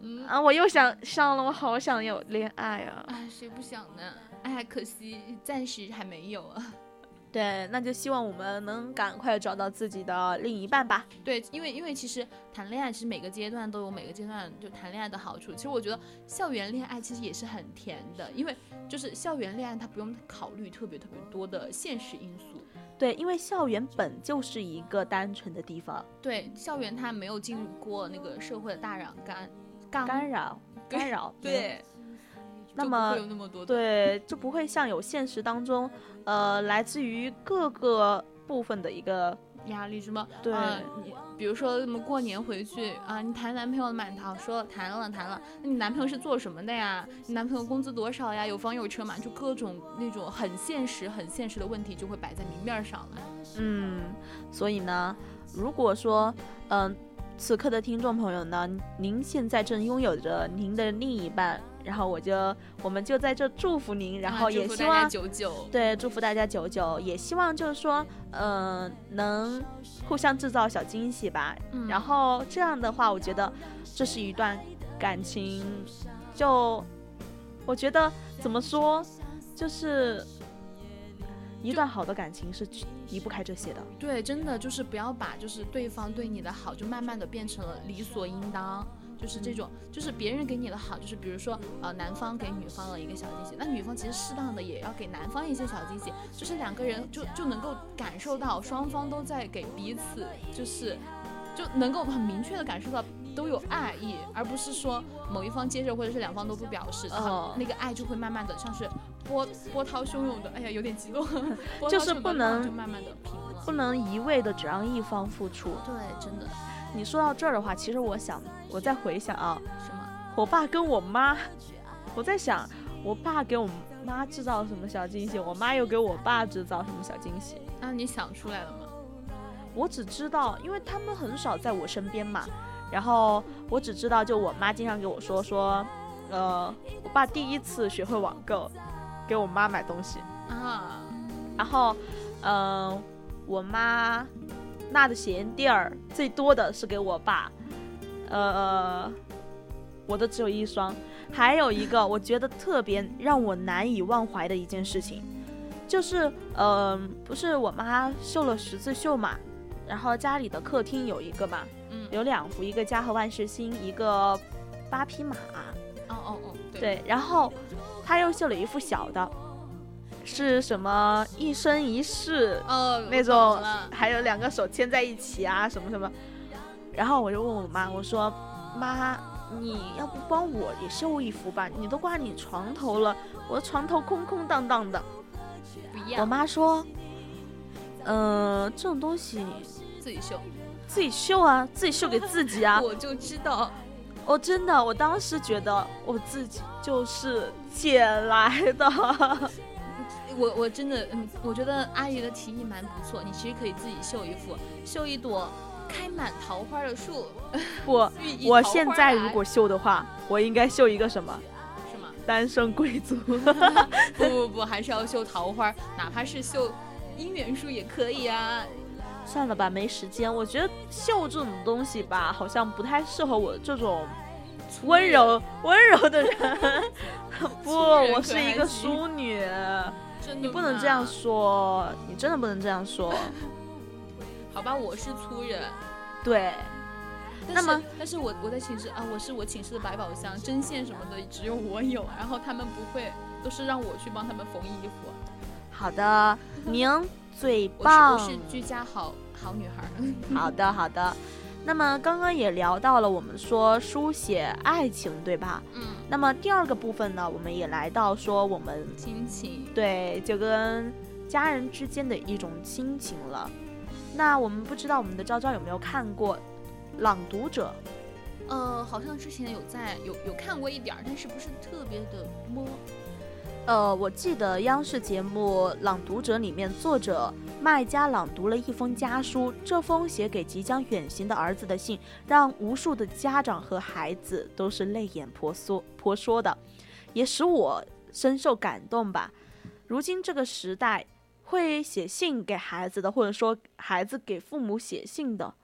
嗯啊，我又想上了，我好想有恋爱啊！哎，谁不想呢？哎，可惜暂时还没有啊。对，那就希望我们能赶快找到自己的另一半吧。对，因为因为其实谈恋爱，其实每个阶段都有每个阶段就谈恋爱的好处。其实我觉得校园恋爱其实也是很甜的，因为就是校园恋爱它不用考虑特别特别多的现实因素。对，因为校园本就是一个单纯的地方。对，校园它没有进入过那个社会的大染干干扰干扰。对，那么有那么多对，就不会像有现实当中，呃，来自于各个部分的一个。压力什么？对，你比如说什么过年回去啊，你谈男朋友满堂说谈了谈了，那你男朋友是做什么的呀？你男朋友工资多少呀？有房有车吗？就各种那种很现实、很现实的问题就会摆在明面上了。嗯，所以呢，如果说，嗯，此刻的听众朋友呢，您现在正拥有着您的另一半，然后我就我们就在这祝福您，然后也希望。对祝福大家久久，也希望就是说，嗯、能互相制造小惊喜吧。嗯然后这样的话，我觉得这是一段感情，就我觉得怎么说，就是一段好的感情是离不开这些的。对，真的就是不要把就是对方对你的好，就慢慢的变成了理所应当。就是这种，就是别人给你的好，就是比如说，呃，男方给女方了一个小惊喜，那女方其实适当的也要给男方一些小惊喜，就是两个人就就能够感受到双方都在给彼此，就是就能够很明确的感受到都有爱意，而不是说某一方接受或者是两方都不表示，然后哦那个爱就会慢慢的像是波波涛汹涌的，哎呀，有点激动，就是不能就慢慢的平了。不能一味的只让一方付出。对，真的你说到这儿的话，其实我想，我在回想啊，什么？我爸跟我妈，我在想，我爸给我妈制造什么小惊喜，我妈又给我爸制造什么小惊喜。那你想出来了吗？我只知道，因为他们很少在我身边嘛，然后我只知道，就我妈经常给我说说，呃，我爸第一次学会网购，给我妈买东西，啊，然后，嗯、我妈纳的鞋垫儿最多的是给我爸，呃，我的只有一双。还有一个我觉得特别让我难以忘怀的一件事情，就是，嗯、不是我妈绣了十字绣嘛，然后家里的客厅有一个嘛，嗯，有两幅，一个家和万事兴，一个八匹马。哦哦哦，对，对，然后他又绣了一幅小的，是什么一生一世哦，那种，还有两个手牵在一起啊，什么什么。然后我就问我妈，我说妈，你要不帮我也绣一幅吧？你都挂你床头了，我的床头空空荡荡的。我妈说，嗯、这种东西自己绣。自己绣啊，自己绣给自己啊。我就知道，我真的，我当时觉得我自己就是捡来的。我我真的，嗯，我觉得阿姨的提议蛮不错。你其实可以自己绣一幅，绣一朵开满桃花的树，不，我现在如果绣的话，我应该绣一个什么？什么？单身贵族。不不不，还是要绣桃花，哪怕是绣姻缘树也可以啊。算了吧，没时间。我觉得绣这种东西吧，好像不太适合我这种温柔温柔的人。不，我是一个淑女，你不能这样说，你真的不能这样说。好吧，我是粗人。对，但那么是，但是我我在寝室啊，我是我寝室的百宝箱，针线什么的只有我有，然后他们不会，都是让我去帮他们缝衣服。好的，您最 我是棒我。是居家好好女孩。好的，好的。那么刚刚也聊到了，我们说书写爱情，对吧？嗯，那么第二个部分呢，我们也来到说我们亲情。对就跟家人之间的一种亲情了。那我们不知道我们的昭昭有没有看过《朗读者》？呃，好像之前有在有有看过一点儿，但是不是特别的摸。呃，我记得央视节目《朗读者》里面，作者麦家朗读了一封家书。这封写给即将远行的儿子的信，让无数的家长和孩子都是泪眼婆娑婆娑的，也使我深受感动吧。如今这个时代，会写信给孩子的，或者说孩子给父母写信的，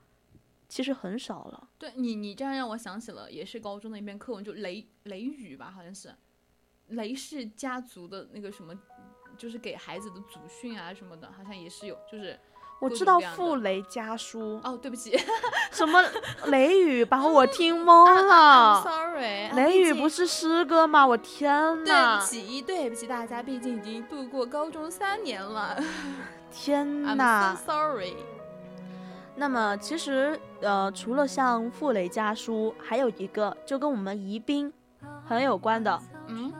其实很少了。对你，你这样让我想起了，也是高中的一篇课文，就雷雷雨吧，好像是雷氏家族的那个什么，就是给孩子的祖训啊什么的，好像也是有，就是我知道傅雷家书，哦，对不起，什么雷雨，把我听 懵啊了。Sorry，啊雷雨不是诗歌吗？我天对不！起，对不起大家，毕竟已经度过高中三年了 天，I'm 呐 so！sorry。那么其实呃，除了像傅雷家书，还有一个就跟我们宜宾很有关的嗯，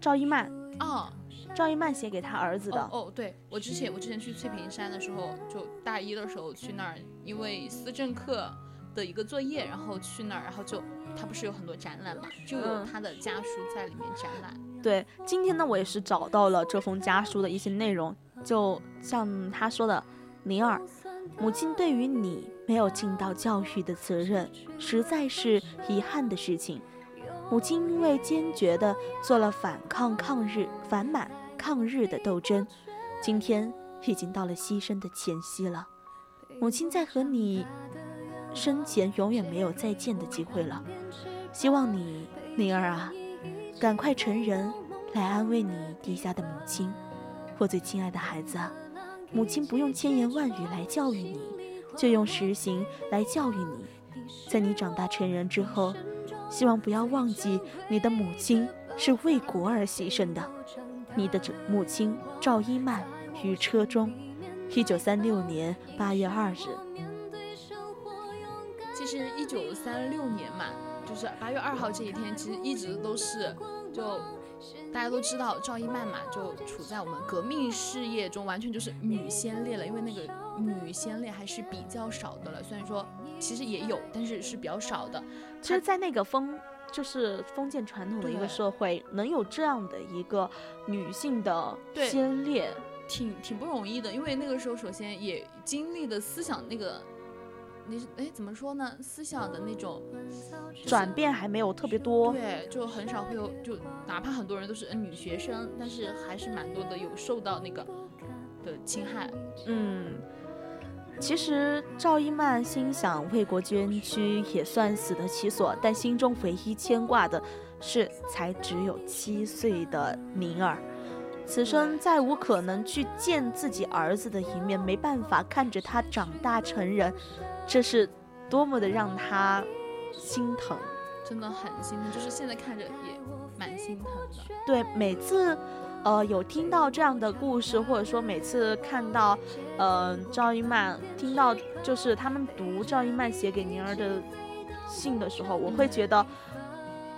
赵一曼，哦赵一曼写给他儿子的。哦哦，对我之前我之前去翠屏山的时候，就大一的时候去那儿，因为思政课的一个作业，然后去那儿，然后就他不是有很多展览嘛，就有嗯他的家书在里面展览。对，今天呢，我也是找到了这封家书的一些内容，就像他说的：“灵儿，母亲对于你没有尽到教育的责任，实在是遗憾的事情。母亲因为坚决地做了反抗抗日反满抗日的斗争，今天已经到了牺牲的前夕了。母亲在和你生前永远没有再见的机会了。希望你，灵儿啊，赶快成人，来安慰你低下的母亲。我最亲爱的孩子，母亲不用千言万语来教育你，就用实行来教育你。在你长大成人之后。希望不要忘记，你的母亲是为国而牺牲的。你的母亲赵一曼于车中，一九三六年八月二日。其实一九三六年嘛，就是八月二号这一天，其实一直都是就。大家都知道赵一曼嘛，就处在我们革命事业中，完全就是女先烈了。因为那个女先烈还是比较少的了，虽然说其实也有，但是是比较少的。其实，在那个封就是封建传统的一个社会，能有这样的一个女性的先烈，挺挺不容易的。因为那个时候，首先也经历的思想那个。你哎，怎么说呢？思想的那种转变还没有特别多，对，就很少会有，就哪怕很多人都是女学生，但是还是蛮多的有受到那个的侵害。嗯，其实赵一曼心想为国捐躯，也算死得其所，但心中唯一牵挂的是才只有七岁的宁儿，此生再无可能去见自己儿子的一面，没办法看着他长大成人。这是多么的让他心疼，真的很心疼。就是现在看着也蛮心疼的。对，每次，呃，有听到这样的故事，或者说每次看到，呃，赵一曼听到就是他们读赵一曼写给宁儿的信的时候，我会觉得，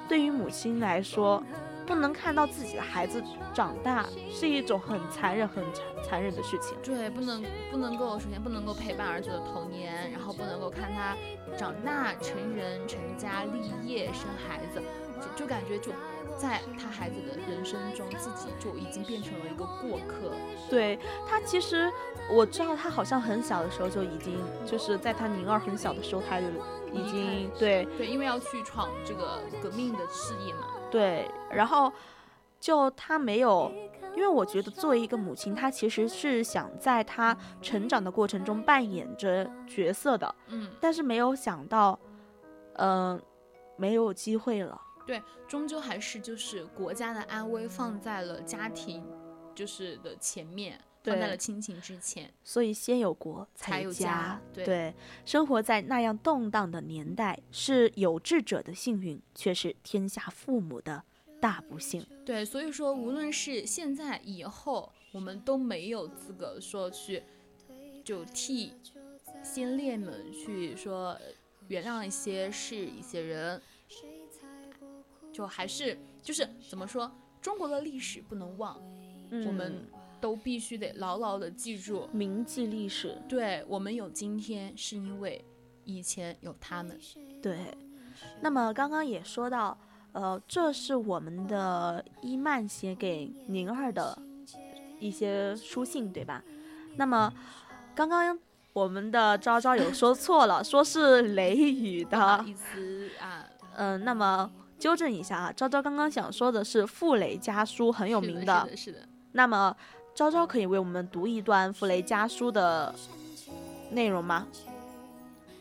对于母亲来说。不能看到自己的孩子长大是一种很残忍、很残残忍的事情。对，不能不能够，首先不能够陪伴儿子的童年，然后不能够看他长大成人、成家立业、生孩子，就就感觉就在他孩子的人生中，自己就已经变成了一个过客。对他，其实我知道他好像很小的时候就已经，就是在他宁儿很小的时候，他就已经对对，因为要去闯这个革命的事业嘛。对，然后就他没有，因为我觉得作为一个母亲，她其实是想在她成长的过程中扮演着角色的，嗯，但是没有想到，嗯，没有机会了。对，终究还是就是国家的安危放在了家庭，就是的前面，放在了亲情之前。所以先有国才有家。对，生活在那样动荡的年代，是有志者的幸运，却是天下父母的大不幸。对，所以说无论是现在以后，我们都没有资格说去就替先烈们去说原谅一些事、一些人。就还是就是怎么说，中国的历史不能忘，我们都必须得牢牢的记住，铭记历史。对我们有今天，是因为以前有他们。对，那么刚刚也说到，呃，这是我们的伊曼写给宁儿的一些书信，对吧？那么刚刚我们的昭昭有说错了，说是雷雨的意思啊。嗯，那么。纠正一下啊，昭昭刚刚想说的是傅雷家书很有名的，是的，是的。那么昭昭可以为我们读一段傅雷家书的内容吗？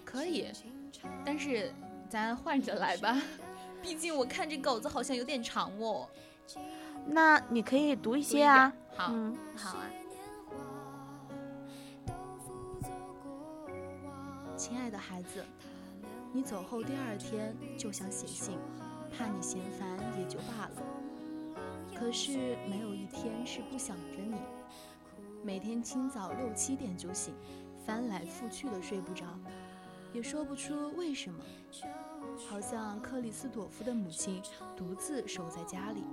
可以，但是咱换着来吧，毕竟我看这稿子好像有点长哦。那你可以读一些啊。好，好啊。亲爱的孩子，你走后第二天就想写信。怕你嫌烦也就罢了，可是没有一天是不想着你。每天清早六七点就醒，翻来覆去的睡不着，也说不出为什么。好像克里斯朵夫的母亲独自守在家里，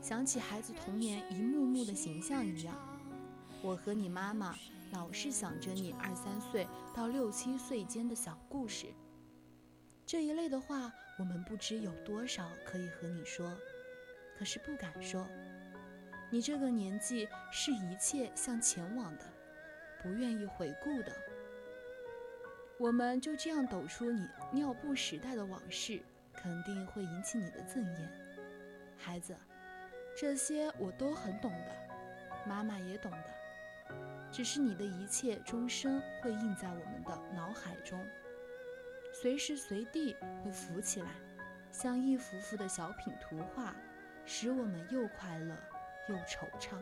想起孩子童年一幕幕的形象一样。我和你妈妈老是想着你二三岁到六七岁间的小故事。这一类的话，我们不知有多少可以和你说，可是不敢说。你这个年纪是一切向前往的，不愿意回顾的。我们就这样抖出你尿布时代的往事，肯定会引起你的憎厌。孩子，这些我都很懂的，妈妈也懂的，只是你的一切终生会印在我们的脑海中，随时随地会浮起来，像一幅幅的小品图画，使我们又快乐又惆怅。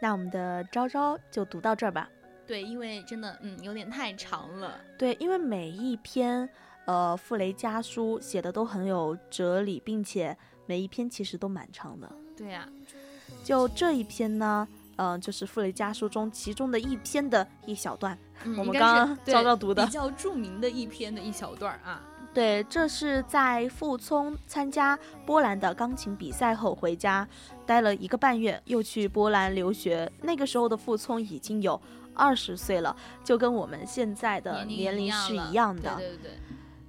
那我们的昭昭就读到这儿吧。对，因为真的，嗯，有点太长了。对，因为每一篇，呃，傅雷家书写的都很有哲理，并且每一篇其实都蛮长的。对呀，就这一篇呢，嗯，就是傅雷家书中其中的一篇的一小段，我们刚刚昭昭读的比较著名的一篇的一小段啊。对，这是在傅聪参加波兰的钢琴比赛后回家，待了一个半月，又去波兰留学。那个时候的傅聪已经有二十岁了，就跟我们现在的年龄是一样的。对对对。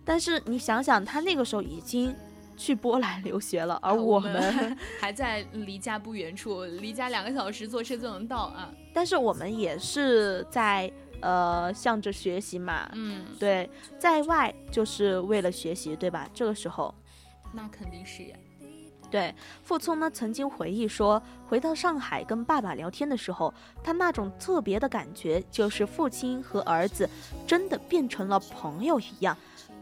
但是你想想，他那个时候已经去波兰留学了，而我们 还在离家不远处，离家两个小时坐车就能到啊。但是我们也是在。呃，向着学习嘛，嗯，对，在外就是为了学习，对吧？这个时候，那肯定是呀。对，傅聪呢曾经回忆说，回到上海跟爸爸聊天的时候，他那种特别的感觉，就是父亲和儿子真的变成了朋友一样。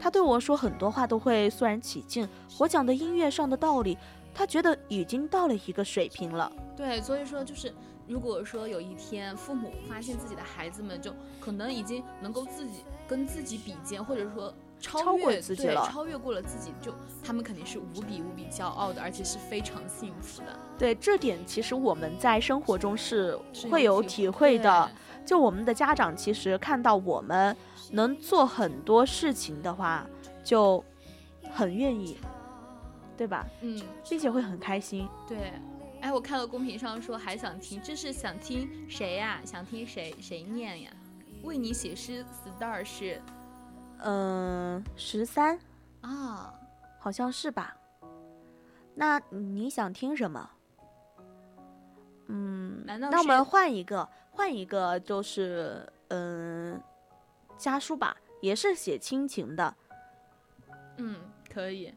他对我说很多话都会肃然起敬，我讲的音乐上的道理，他觉得已经到了一个水平了。对，所以说就是。如果说有一天父母发现自己的孩子们就可能已经能够自己跟自己比肩，或者说超越自己了，超越过了自己，就他们肯定是无比无比骄傲的，而且是非常幸福的。对这点，其实我们在生活中是会有体会的。就我们的家长，其实看到我们能做很多事情的话，就很愿意，对吧？嗯，并且会很开心。对。哎，我看到公屏上说还想听，这是想听谁呀？想听谁谁念呀？为你写诗，star 是，嗯，十三啊，好像是吧？那你想听什么？嗯，难道那我们换一个，换一个就是嗯，家书吧，也是写亲情的。嗯，可以。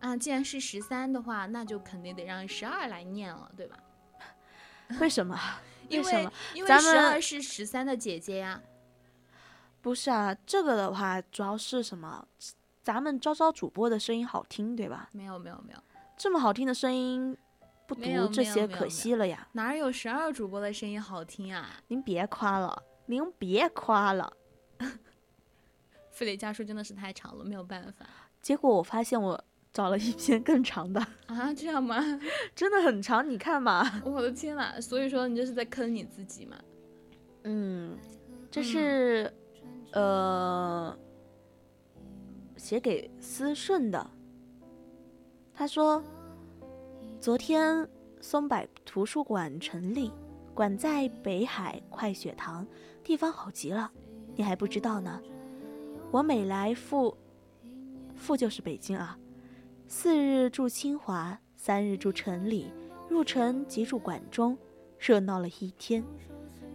啊，既然是十三的话，那就肯定得让十二来念了，对吧？为什么？因为因为十二是十三的姐姐呀。不是啊，这个的话主要是什么？咱们招招主播的声音好听，对吧？没有没有没有，这么好听的声音，不读这些可惜了呀。哪有十二主播的声音好听啊？您别夸了，您别夸了。傅雷家书真的是太长了，没有办法。结果我发现我。找了一篇更长的啊，这样吗？真的很长，你看嘛。我的天呐，所以说你这是在坑你自己嘛？嗯，这是呃写给思顺的。他说，昨天松柏图书馆成立，馆在北海快雪堂，地方好极了，你还不知道呢。我每来赴赴就是北京啊。四日住清华，三日住城里，入城即住馆中，热闹了一天。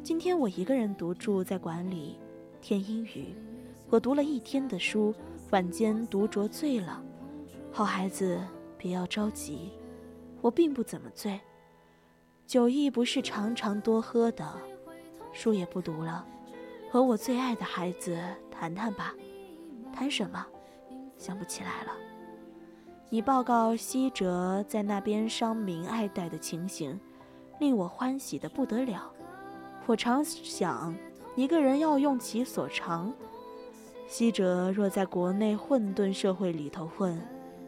今天我一个人独住在馆里，天阴雨，我读了一天的书，晚间独酌醉了。好孩子，别要着急，我并不怎么醉，酒亦不是常常多喝的，书也不读了，和我最爱的孩子谈谈吧。谈什么？想不起来了。你报告西哲在那边伤民爱戴的情形，令我欢喜的不得了。我常想，一个人要用其所长。西哲若在国内混沌社会里头混，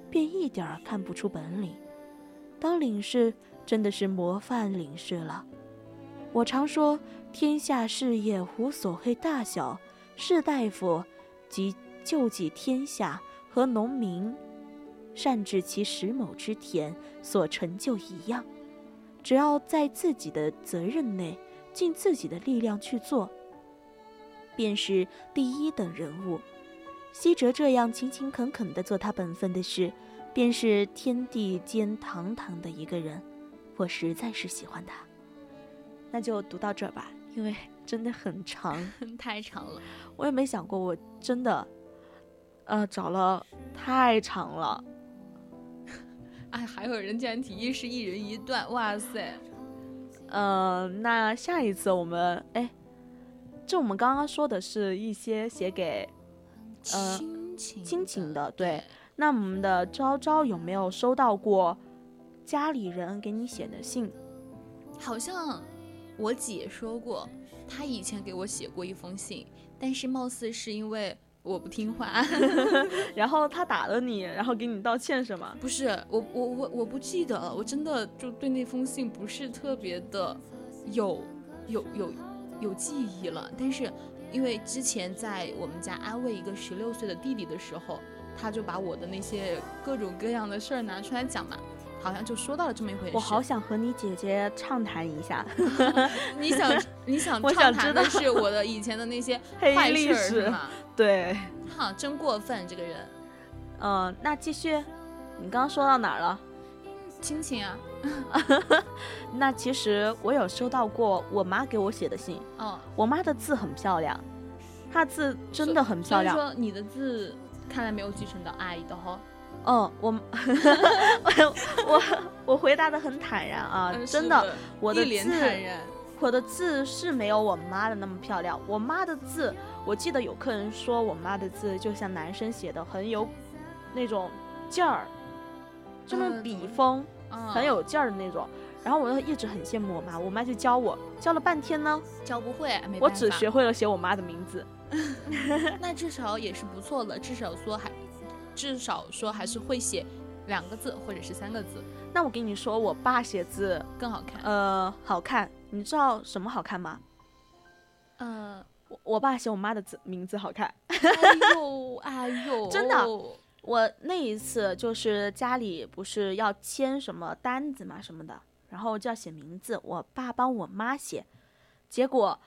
便一点儿看不出本领。当领事真的是模范领事了。我常说，天下事业无所谓大小，士大夫及救济天下和农民。善治其十亩之田所成就一样，只要在自己的责任内尽自己的力量去做，便是第一等人物。西哲这样勤勤恳恳地做他本分的事，便是天地间堂堂的一个人。我实在是喜欢他。那就读到这儿吧，因为 真的很长，太长了。我也没想过，我真的。呃，找了太长了。哎，还有人竟然提议是一人一段，哇塞！嗯，那下一次我们哎，就我们刚刚说的是一些写给呃亲情亲情的，对。那我们的昭昭有没有收到过家里人给你写的信？好像我姐说过，她以前给我写过一封信，但是貌似是因为我不听话，然后她打了你，然后给你道歉是吗？不是，我我我我不记得了，我真的就对那封信不是特别的有有有有记忆了。但是因为之前在我们家安慰一个十六岁的弟弟的时候。他就把我的那些各种各样的事儿拿出来讲嘛，好像就说到了这么一回事。我好想和你姐姐畅谈一下。你想 你想畅谈的是我的以前的那些 坏历史吗？对。哈，真过分这个人。嗯，那继续，你刚刚说到哪儿了？亲情啊。那其实我有收到过我妈给我写的信。哦。我妈的字很漂亮，她字真的很漂亮。说你的字。看来没有继承到阿姨的哈，嗯，我 我我回答的很坦然啊，真的，我的字我的字是没有我妈的那么漂亮。我妈的字，我记得有客人说我妈的字就像男生写的，很有那种劲儿，就那种笔锋，很有劲儿的那种。然后我就一直很羡慕我妈，我妈就教我，教了半天呢，教不会，我只学会了写我妈的名字。那至少也是不错的，至少说还，至少说还是会写两个字或者是三个字。那我跟你说，我爸写字更好看。呃，好看，你知道什么好看吗？呃，我我爸写我妈的字名字好看。哎呦 哎呦，真的，我那一次就是家里不是要签什么单子嘛什么的，然后就要写名字，我爸帮我妈写，结果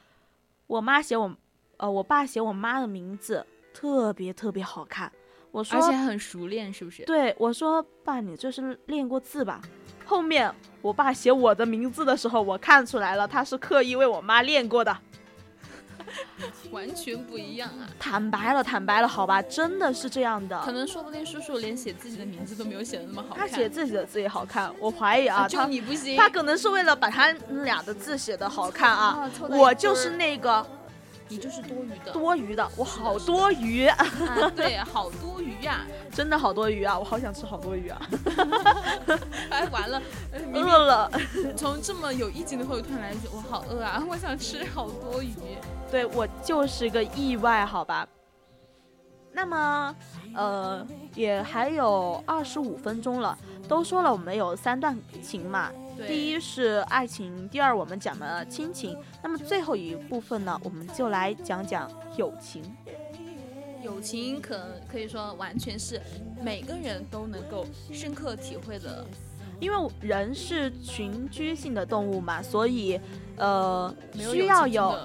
我妈写我。呃，我爸写我妈的名字特别特别好看，我说，而且很熟练，是不是？对，我说爸，你这是练过字吧？后面我爸写我的名字的时候，我看出来了，他是刻意为我妈练过的，完全不一样啊！坦白了，坦白了，好吧，真的是这样的。可能说不定叔叔连写自己的名字都没有写的那么好看，他写自己的字也好看，我怀疑啊，就你不行，他可能是为了把他俩的字写的好看啊，我就是那个。你就是多余的，多余的，我好多余，对，好多余呀，真的好多余啊，我好想吃好多鱼啊，哎，完了，饿了。从这么有意境的话，突然来一句，我好饿啊，我想吃好多鱼。对我就是个意外，好吧。那么，呃，也还有二十五分钟了，都说了我们有三段情嘛。第一是爱情，第二我们讲了亲情，那么最后一部分呢，我们就来讲讲友情。友情可可以说完全是每个人都能够深刻体会的，因为人是群居性的动物嘛，所以呃需要有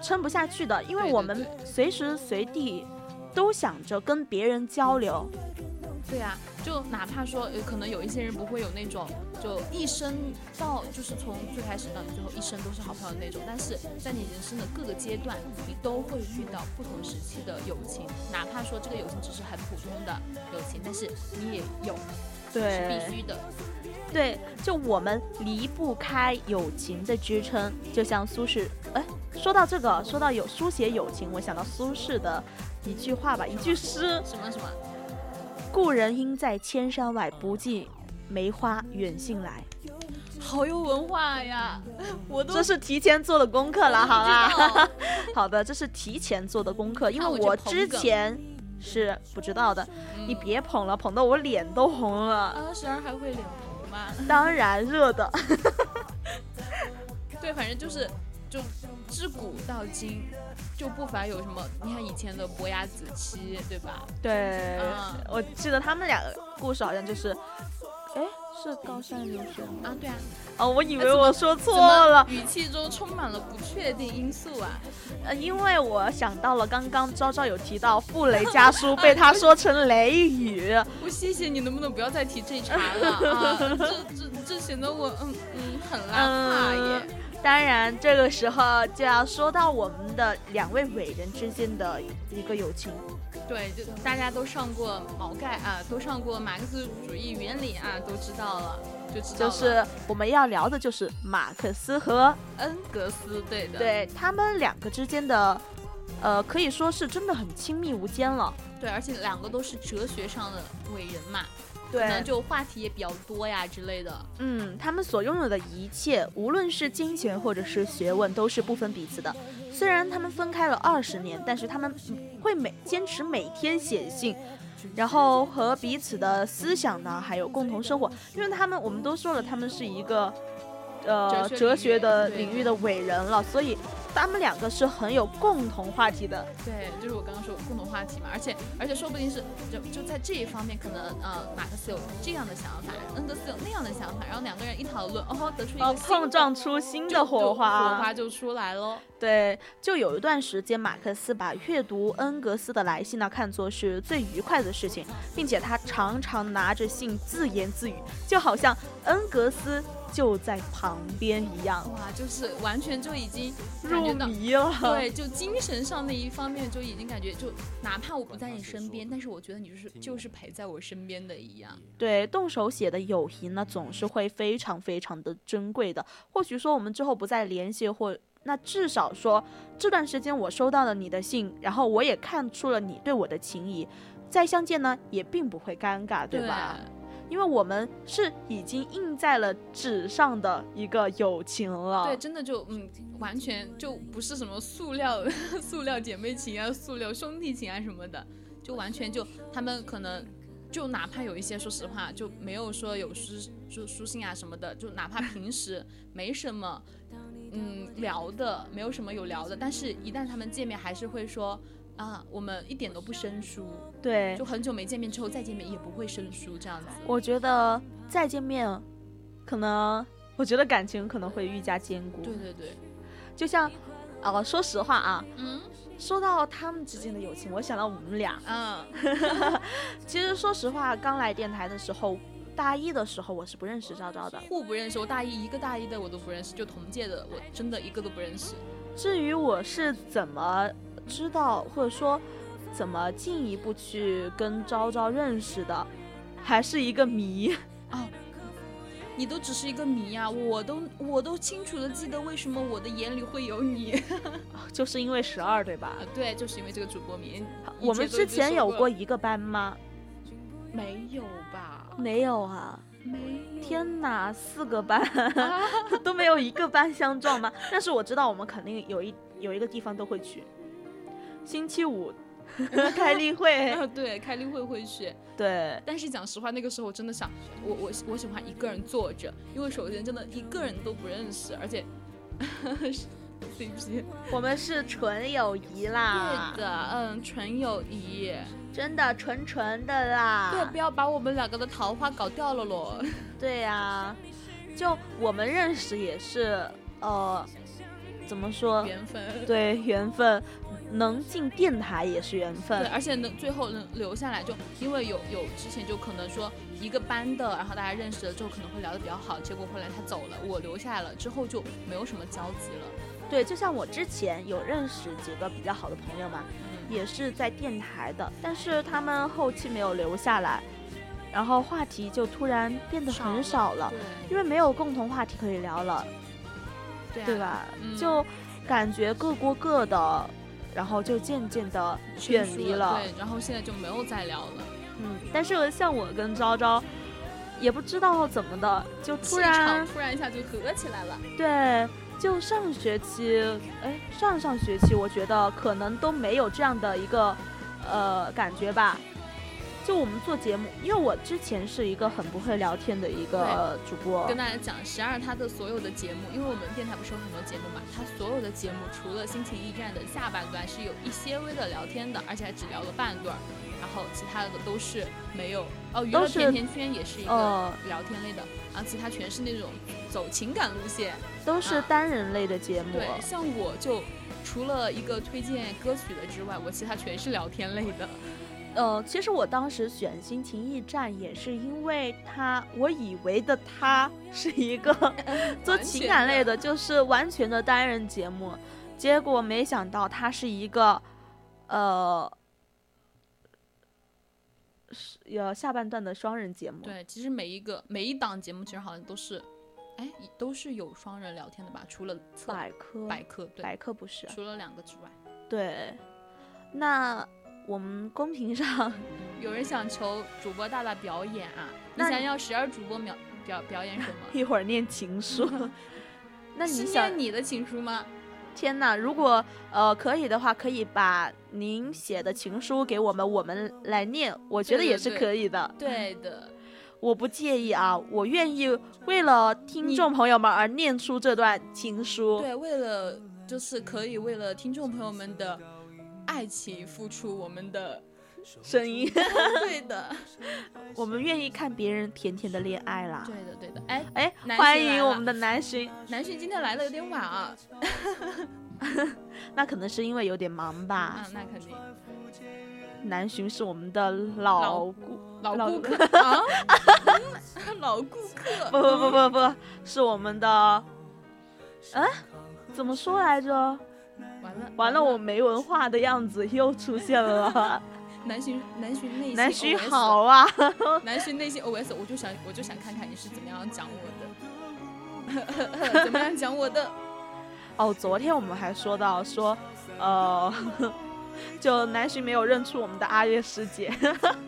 撑不下去的，因为我们随时随地都想着跟别人交流。对啊，就哪怕说，可能有一些人不会有那种，就一生到就是从最开始到你最后一生都是好朋友那种，但是在你人生的各个阶段，你都会遇到不同时期的友情，哪怕说这个友情只是很普通的友情，但是你也有，对，是必须的，对，就我们离不开友情的支撑，就像苏轼，哎，说到这个，说到有书写友情，我想到苏轼的一句话吧，一句诗，什么什么。故人应在千山外，不计梅花远信来。好有文化呀！我都这是提前做的功课了，好啦？好的，这是提前做的功课，因为我之前是不知道的。你别捧了，捧得我脸都红了。啊，十二还会脸红吗？当然热的。对，反正就是就自古到今。就不乏有什么？你看以前的伯牙子期，对吧？对，我记得他们俩故事好像就是，哎，是高山流水吗？啊，对啊。哦，我以为我说错了，语气中充满了不确定因素啊。呃，因为我想到了刚刚昭昭有提到傅雷家书被他说成雷雨。我谢谢你，能不能不要再提这茬了啊？这这这显得我嗯嗯很邋遢耶。当然，这个时候就要说到我们的两位伟人之间的一个友情。对，就大家都上过毛概啊，都上过马克思主义原理啊，都知道了，就知道就是我们要聊的就是马克思和恩格斯，对的，对他们两个之间的，呃，可以说是真的很亲密无间了。对，而且两个都是哲学上的伟人嘛。对，就话题也比较多呀之类的。嗯，他们所拥有的一切，无论是金钱或者是学问，都是不分彼此的。虽然他们分开了二十年，但是他们会每坚持每天写信，然后和彼此的思想呢，还有共同生活。因为他们，我们都说了，他们是一个，呃，哲学的领域的伟人了，所以。他们两个是很有共同话题的，对，就是我刚刚说共同话题嘛，而且而且说不定是就就在这一方面，可能呃马克思有这样的想法，恩格斯有那样的想法，然后两个人一讨论，哦，得出一个碰撞出新的火花，火花就出来了。对，就有一段时间，马克思把阅读恩格斯的来信呢看作是最愉快的事情，并且他常常拿着信自言自语，就好像恩格斯。就在旁边一样，哇，就是完全就已经入迷了。对，就精神上那一方面就已经感觉，就哪怕我不在你身边，但是我觉得你就是就是陪在我身边的一样。对，动手写的友谊呢，总是会非常非常的珍贵的。或许说我们之后不再联系，或那至少说这段时间我收到了你的信，然后我也看出了你对我的情谊，再相见呢也并不会尴尬，对吧？因为我们是已经印在了纸上的一个友情了，对，真的就嗯，完全就不是什么塑料 塑料姐妹情啊、塑料兄弟情啊什么的，就完全就他们可能就哪怕有一些，说实话就没有说有书书书信啊什么的，就哪怕平时没什么嗯聊的，没有什么有聊的，但是一旦他们见面，还是会说。啊，我们一点都不生疏，对，就很久没见面之后再见面也不会生疏这样子。我觉得再见面，可能我觉得感情可能会愈加坚固。对对对，就像，呃，说实话啊，嗯，说到他们之间的友情，我想到我们俩，嗯，其实说实话，刚来电台的时候，大一的时候我是不认识昭昭的，互不认识。我大一一个大一的我都不认识，就同届的我真的一个都不认识。至于我是怎么。知道或者说怎么进一步去跟昭昭认识的，还是一个谜 啊！你都只是一个谜啊！我都我都清楚的记得为什么我的眼里会有你，就是因为十二对吧？对，就是因为这个主播名。我们之前有过一个班吗？没有吧？没有啊！没。天哪，四个班 都没有一个班相撞吗？但是我知道我们肯定有一有一个地方都会去。星期五 开例会，对，开例会会去，对。但是讲实话，那个时候真的想，我我我喜欢一个人坐着，因为首先真的一个人都不认识，而且 CP，我们是纯友谊啦。对的，嗯，纯友谊，真的纯纯的啦。对，不要把我们两个的桃花搞掉了咯。对呀，就我们认识也是，呃，怎么说？缘分。对，缘分。能进电台也是缘分，对，而且能最后能留下来，就因为有有之前就可能说一个班的，然后大家认识了之后可能会聊得比较好，结果后来他走了，我留下来了之后就没有什么交集了。对，就像我之前有认识几个比较好的朋友嘛，也是在电台的，但是他们后期没有留下来，然后话题就突然变得很少了，因为没有共同话题可以聊了，对吧？就感觉各过各的。然后就渐渐的远离了，对，然后现在就没有再聊了。嗯，但是像我跟昭昭，也不知道怎么的，就突然突然一下就合起来了。对，就上学期，哎，上上学期，我觉得可能都没有这样的一个呃感觉吧。就我们做节目，因为我之前是一个很不会聊天的一个主播。跟大家讲，十二他的所有的节目，因为我们电台不是有很多节目嘛，他所有的节目除了心情驿站的下半段是有一些微的聊天的，而且还只聊了半段，然后其他的都是没有。哦，娱乐甜甜圈也是一个聊天类的，然后其他全是那种走情感路线，都是单人类的节目。对，像我就除了一个推荐歌曲的之外，我其他全是聊天类的。呃，其实我当时选《心情驿站》也是因为他，我以为的他是一个做情感类的，就是完全的单人节目，结果没想到他是一个，呃，是有下半段的双人节目。对，其实每一个每一档节目其实好像都是，哎，都是有双人聊天的吧？除了百科，百科，对，百科不是，除了两个之外。对，那我们公屏上 有人想求主播大大表演啊？你想要十二主播表表表演什么？一会儿念情书。那你想你的情书吗？天哪！如果呃可以的话，可以把您写的情书给我们，我们来念，我觉得也是可以的。对的，我不介意啊，我愿意为了听众朋友们而念出这段情书。对，为了就是可以为了听众朋友们的爱情付出我们的。声音，对的，我们愿意看别人甜甜的恋爱啦。对的，对的。哎哎，欢迎我们的南浔，南浔今天来的有点晚啊。那可能是因为有点忙吧。嗯，那肯定。南浔是我们的老顾老顾客啊，老顾客。不不不不不，是我们的。嗯，怎么说来着？完了完了，我没文化的样子又出现了。南浔南浔内心南浔好啊，南浔内心 OS，我就想我就想看看你是怎么样讲我的，怎么样讲我的？哦，昨天我们还说到说，呃，就南浔没有认出我们的阿月师姐，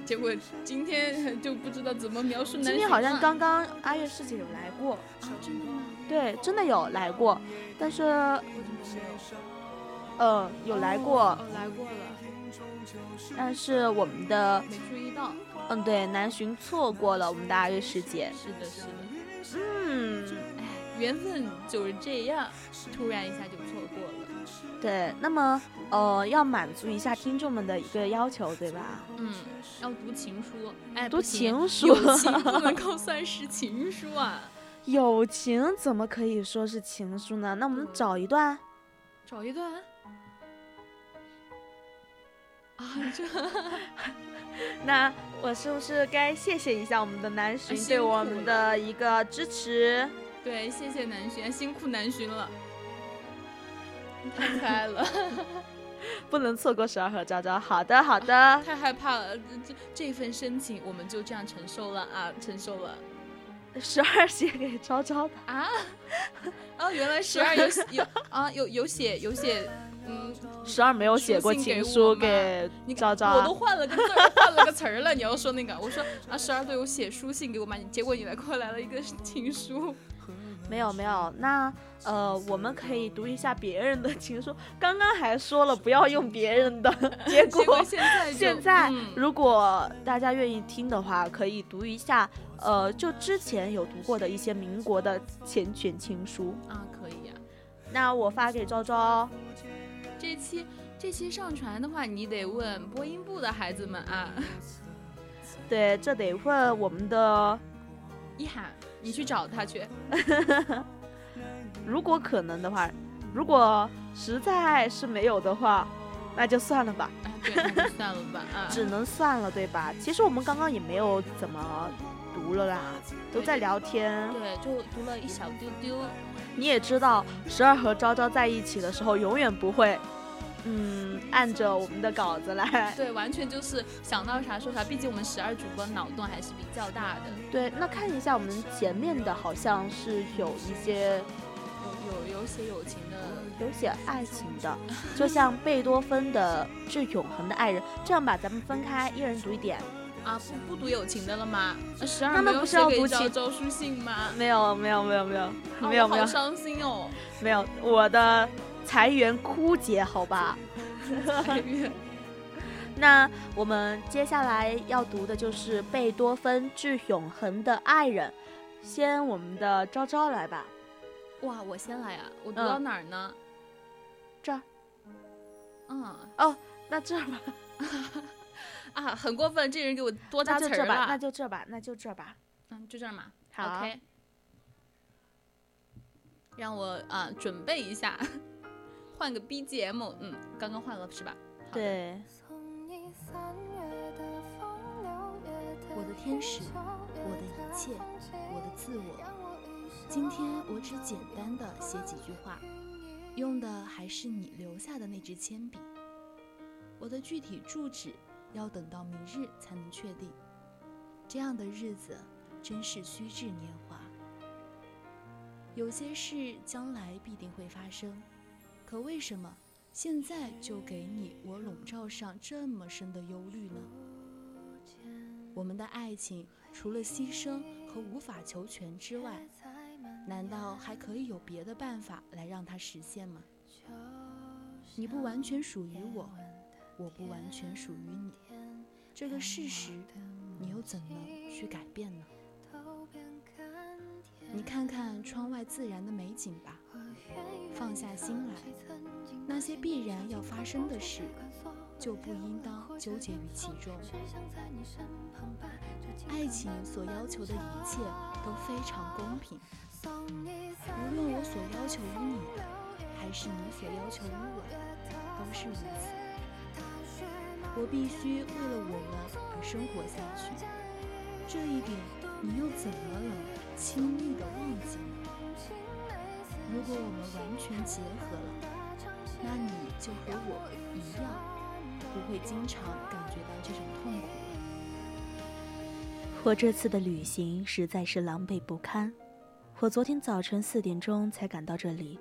结果今天就不知道怎么描述。今天好像刚刚阿月师姐有来过，真的吗？对，真的有来过，但是，嗯，有来过，来过了。但是我们的没注意到，嗯，对，南浔错过了我们的二月师姐。是的，是的，嗯，哎，缘分就是这样，突然一下就错过了。对，那么呃，要满足一下听众们的一个要求，对吧？嗯，要读情书，哎，读情书，友情不能够算是情书啊。友情怎么可以说是情书呢？那我们找一段，找一段。啊，这，那我是不是该谢谢一下我们的南巡对我们的一个支持？对，谢谢南巡，辛苦南巡了，太可爱了，不能错过十二和昭昭。好的，好的，太害怕了，这这份深情我们就这样承受了啊，承受了。十二写给昭昭的啊？哦，原来十二有有啊，有有写有写。嗯，十二没有写过情书给昭昭，我都换了个字儿，换了个词儿了。你要说那个，我说啊，十二都有写书信给我吗？结果你来给我来了一个情书，没有没有。那呃，我们可以读一下别人的情书。刚刚还说了不要用别人的，结果现在现在，如果大家愿意听的话，可以读一下。呃，就之前有读过的一些民国的缱绻情书啊，可以呀。那我发给昭昭。这期这期上传的话，你得问播音部的孩子们啊。对，这得问我们的一涵，你去找他去。如果可能的话，如果实在是没有的话，那就算了吧。对，算了吧。啊，只能算了，对吧？其实我们刚刚也没有怎么读了啦，都在聊天。对，就读了一小丢丢。你也知道，十二和昭昭在一起的时候，永远不会。嗯，按着我们的稿子来，对，完全就是想到啥说啥。毕竟我们十二主播脑洞还是比较大的。对，那看一下我们前面的，好像是有一些有有有写友情的，有写爱情的，就像贝多芬的《致永恒的爱人》。这样吧，咱们分开，一人读一点。啊，不不读友情的了吗？十二没有写给昭昭书信吗？没有，没有，没有，没有，没有，没有。好伤心哦。没有，我的。财源枯竭，好吧。那我们接下来要读的就是贝多芬《致永恒的爱人》。先我们的昭昭来吧。哇，我先来啊！我读到哪儿呢？这儿。嗯。哦，那这儿吧。啊，很过分，这人给我多加词儿了。那就这吧，那就这吧。嗯，就这儿嘛。好。OK。让我啊准备一下。换个 BGM，嗯，刚刚换了是吧？对。我的天使，我的一切，我的自我。今天我只简单的写几句话，用的还是你留下的那支铅笔。我的具体住址要等到明日才能确定。这样的日子真是虚掷年华。有些事将来必定会发生，可为什么现在就给你我笼罩上这么深的忧虑呢？我们的爱情除了牺牲和无法求全之外，难道还可以有别的办法来让它实现吗？你不完全属于我，我不完全属于你，这个事实，你又怎能去改变呢？你看看窗外自然的美景吧，放下心来，那些必然要发生的事，就不应当纠结于其中。爱情所要求的一切都非常公平，无论我所要求于你，还是你所要求于我，都是如此。我必须为了我们而生活下去，这一点你又怎么能？轻易的忘记。如果我们完全结合了，那你就和我一样，不会经常感觉到这种痛苦我这次的旅行实在是狼狈不堪。我昨天早晨四点钟才赶到这里，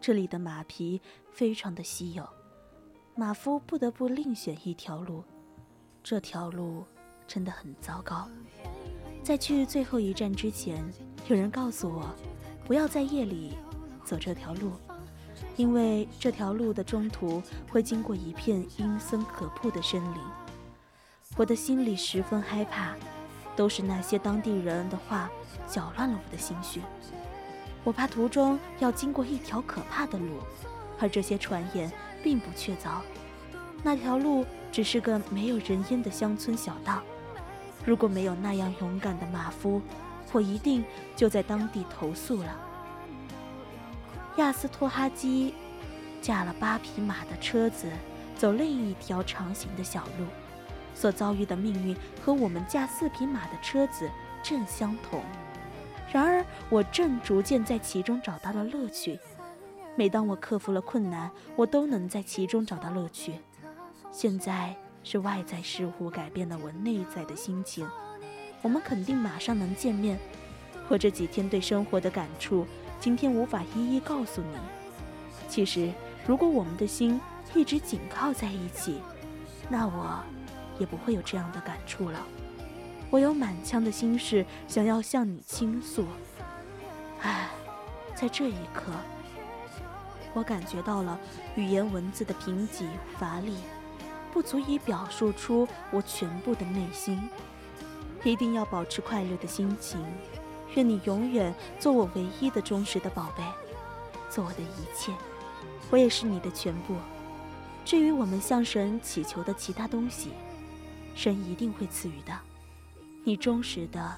这里的马匹非常的稀有，马夫不得不另选一条路，这条路真的很糟糕。在去最后一站之前，有人告诉我，不要在夜里走这条路，因为这条路的中途会经过一片阴森可怖的森林。我的心里十分害怕，都是那些当地人的话搅乱了我的心绪。我怕途中要经过一条可怕的路，而这些传言并不确凿。那条路只是个没有人烟的乡村小道。如果没有那样勇敢的马夫，我一定就在当地投诉了。亚斯托哈基驾了八匹马的车子走另一条长行的小路，所遭遇的命运和我们驾四匹马的车子正相同。然而，我正逐渐在其中找到了乐趣。每当我克服了困难，我都能在其中找到乐趣。现在。是外在事物改变了我内在的心情。我们肯定马上能见面。我这几天对生活的感触，今天无法一一告诉你。其实，如果我们的心一直紧靠在一起，那我也不会有这样的感触了。我有满腔的心事想要向你倾诉。唉，在这一刻，我感觉到了语言文字的贫瘠乏力。不足以表述出我全部的内心，一定要保持快乐的心情。愿你永远做我唯一的忠实的宝贝，做我的一切，我也是你的全部。至于我们向神祈求的其他东西，神一定会赐予的。你忠实的，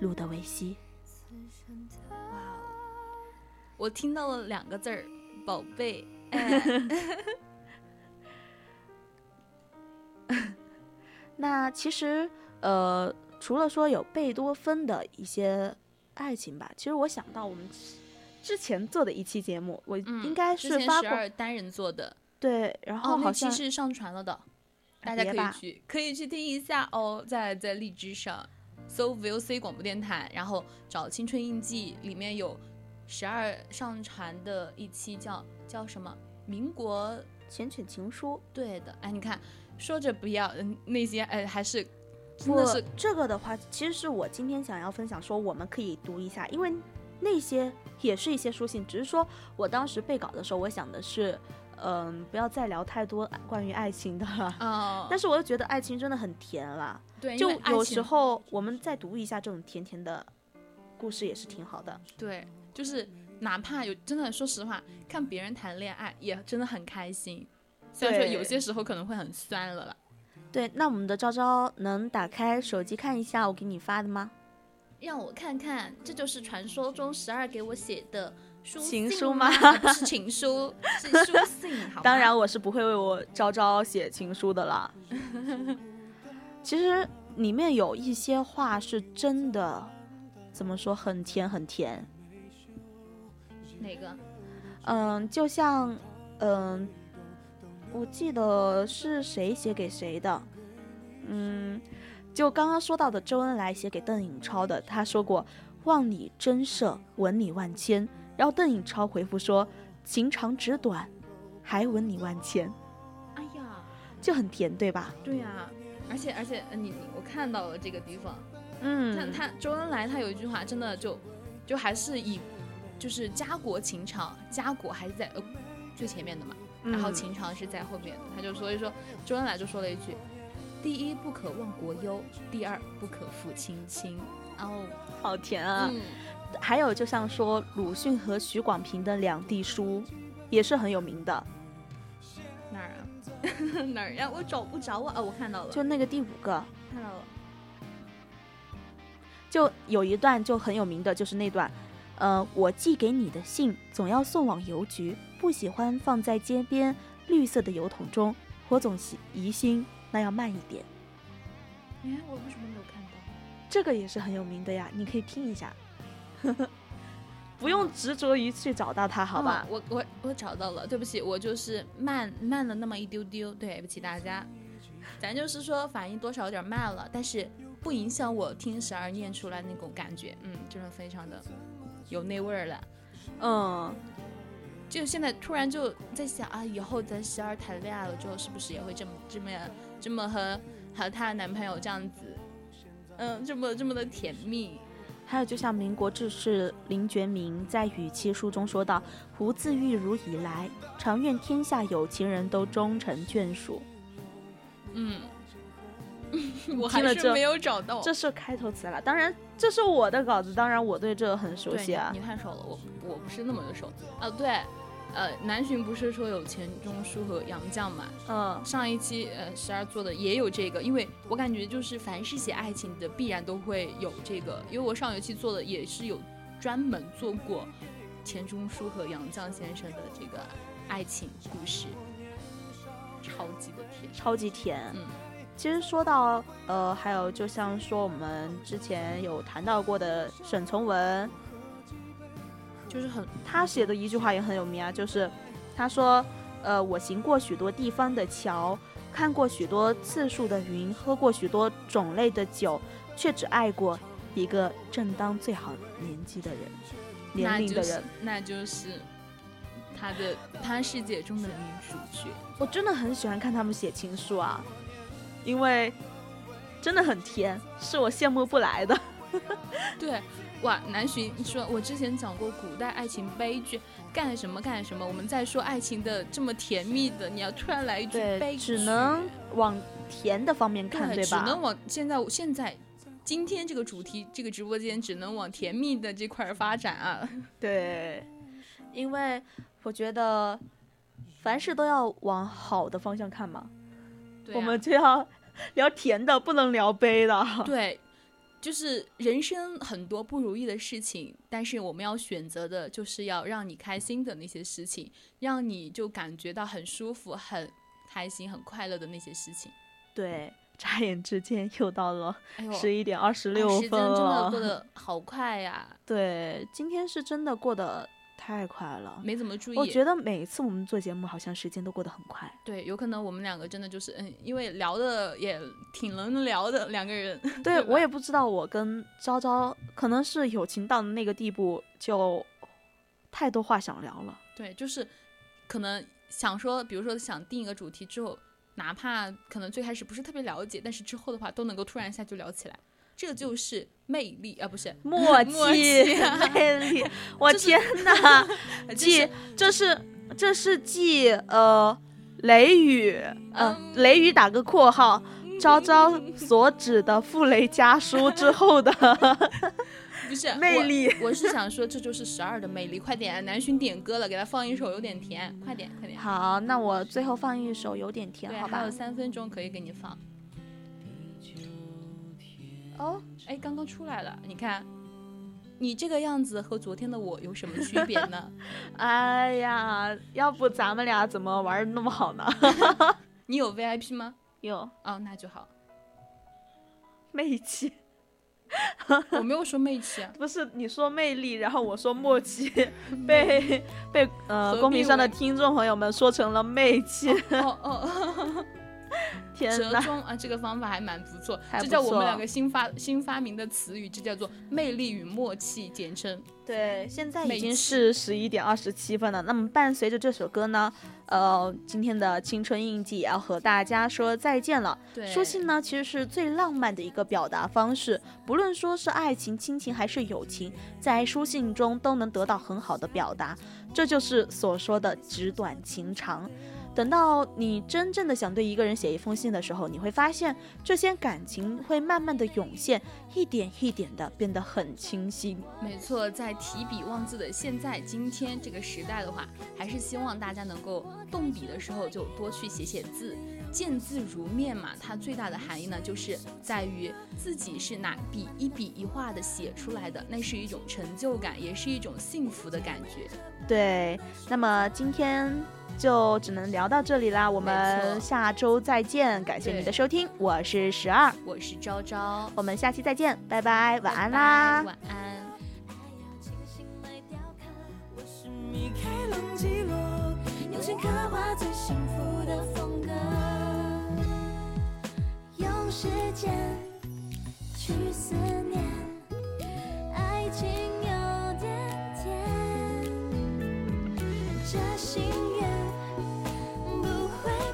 路德维希。哇哦，我听到了两个字儿，宝贝。那其实，呃，除了说有贝多芬的一些爱情吧，其实我想到我们之前做的一期节目，我应该是发过单人做的，对，然后好像是上传了的，大家可以去可以去听一下哦，在在荔枝上搜 VOC 广播电台，然后找青春印记，里面有十二上传的一期叫叫什么？民国缱绻情书，对的，哎，你看。说着不要，嗯，那些哎，还是真的是这个的话，其实是我今天想要分享，说我们可以读一下，因为那些也是一些书信，只是说我当时背稿的时候，我想的是，嗯，不要再聊太多关于爱情的了。哦。但是我又觉得爱情真的很甜啦。对。就有时候我们再读一下这种甜甜的故事也是挺好的。对，就是哪怕有真的，说实话，看别人谈恋爱也真的很开心。虽然说有些时候可能会很酸了啦。对，那我们的昭昭能打开手机看一下我给你发的吗？让我看看，这就是传说中十二给我写的书情书吗？不是情书，是书信。当然，我是不会为我昭昭写情书的啦。其实里面有一些话是真的，怎么说，很甜很甜。哪个？嗯，就像，嗯。我记得是谁写给谁的，嗯，就刚刚说到的周恩来写给邓颖超的，他说过“望你真赦，吻你万千”，然后邓颖超回复说“情长纸短，还吻你万千”。哎呀，就很甜，对吧？对呀，而且而且，你我看到了这个地方，嗯，他他周恩来他有一句话，真的就就还是以就是家国情长，家国还是在呃最前面的嘛。然后秦长是在后面的，他就所以说周恩来就说了一句：“第一不可忘国忧，第二不可负卿亲。”哦，好甜啊！还有就像说鲁迅和许广平的两地书，也是很有名的。哪儿啊？哪儿呀？我找不着啊！我看到了，就那个第五个，看到了。就有一段就很有名的，就是那段。呃，我寄给你的信总要送往邮局，不喜欢放在街边绿色的油桶中，我总喜疑心那要慢一点。哎，我为什么没有看到？这个也是很有名的呀，你可以听一下。不用执着于去找到它，好吧？我我我找到了，对不起，我就是慢慢了那么一丢丢，对不起大家。咱就是说反应多少有点慢了，但是不影响我听十二念出来那种感觉，嗯，真的非常的。有那味儿了，嗯，就现在突然就在想啊，以后咱十二谈恋爱了之后，是不是也会这么这么这么和和她的男朋友这样子，嗯，这么这么的甜蜜？还有就像民国志士林觉民在《与妻书》中说道：“胡自玉如以来，常愿天下有情人都终成眷属。”嗯。我还是没有找到，这是开头词了。当然，这是我的稿子，当然我对这个很熟悉啊。你太熟了，我我不是那么的熟。啊，对，呃，南巡不是说有钱钟书和杨绛嘛？嗯，上一期呃十二做的也有这个，因为我感觉就是凡是写爱情的，必然都会有这个。因为我上一期做的也是有专门做过钱钟书和杨绛先生的这个爱情故事，超级的甜，超级甜，嗯。其实说到呃，还有就像说我们之前有谈到过的沈从文，就是很他写的一句话也很有名啊，就是他说呃，我行过许多地方的桥，看过许多次数的云，喝过许多种类的酒，却只爱过一个正当最好年纪的人，年龄的人，那就是他的他世界中的女主角。我真的很喜欢看他们写情书啊。因为真的很甜，是我羡慕不来的。对，哇，南浔说，我之前讲过古代爱情悲剧，干什么干什么。我们在说爱情的这么甜蜜的，你要突然来一句悲剧，只能往甜的方面看，对吧？只能往现在现在今天这个主题，这个直播间只能往甜蜜的这块发展啊。对，因为我觉得凡事都要往好的方向看嘛。我们就要 聊甜的，不能聊悲的。对，就是人生很多不如意的事情，但是我们要选择的就是要让你开心的那些事情，让你就感觉到很舒服、很开心、很快乐的那些事情。对，眨眼之间又到了十一点二十六分了，时间真的过得好快呀！对，今天是真的过得。太快了，没怎么注意。我觉得每一次我们做节目，好像时间都过得很快。对，有可能我们两个真的就是，嗯，因为聊的也挺能聊的两个人。对，我也不知道我跟昭昭可能是友情到那个地步，就太多话想聊了。对，就是可能想说，比如说想定一个主题之后，哪怕可能最开始不是特别了解，但是之后的话都能够突然一下就聊起来。这就是魅力啊，不是默契，魅力。我天 哪，继这是这是继呃雷雨呃雷雨打个括号，昭昭所指的傅雷家书之后的，不是魅力。我是想说，这就是十二的魅力。快点，南浔点歌了，给他放一首有点甜，快点快点。好，那我最后放一首有点甜，好吧？还有三分钟可以给你放。哦，哎，刚刚出来了，你看，你这个样子和昨天的我有什么区别呢？哎呀，要不咱们俩怎么玩的那么好呢？你有 VIP 吗？有。哦，那就好。媚气，我没有说媚气啊，不是你说魅力，然后我说默契，被被呃公屏上的听众朋友们说成了媚气。哦哦。折中啊，这个方法还蛮不错，这叫我们两个新发新发明的词语，这叫做魅力与默契，简称。对，现在已经是十一点二十七分了。那么伴随着这首歌呢，呃，今天的青春印记也要和大家说再见了。对，书信呢其实是最浪漫的一个表达方式，不论说是爱情、亲情还是友情，在书信中都能得到很好的表达，这就是所说的纸短情长。等到你真正的想对一个人写一封信的时候，你会发现这些感情会慢慢的涌现，一点一点的变得很清晰。没错，在提笔忘字的现在今天这个时代的话，还是希望大家能够动笔的时候就多去写写字。见字如面嘛，它最大的含义呢，就是在于自己是拿笔一笔一画的写出来的，那是一种成就感，也是一种幸福的感觉。对，那么今天就只能聊到这里啦，我们下周再见，感谢你的收听，我是十二，我是昭昭，我们下期再见，拜拜，晚安啦，晚安。时间去思念，爱情有点甜，这心。away.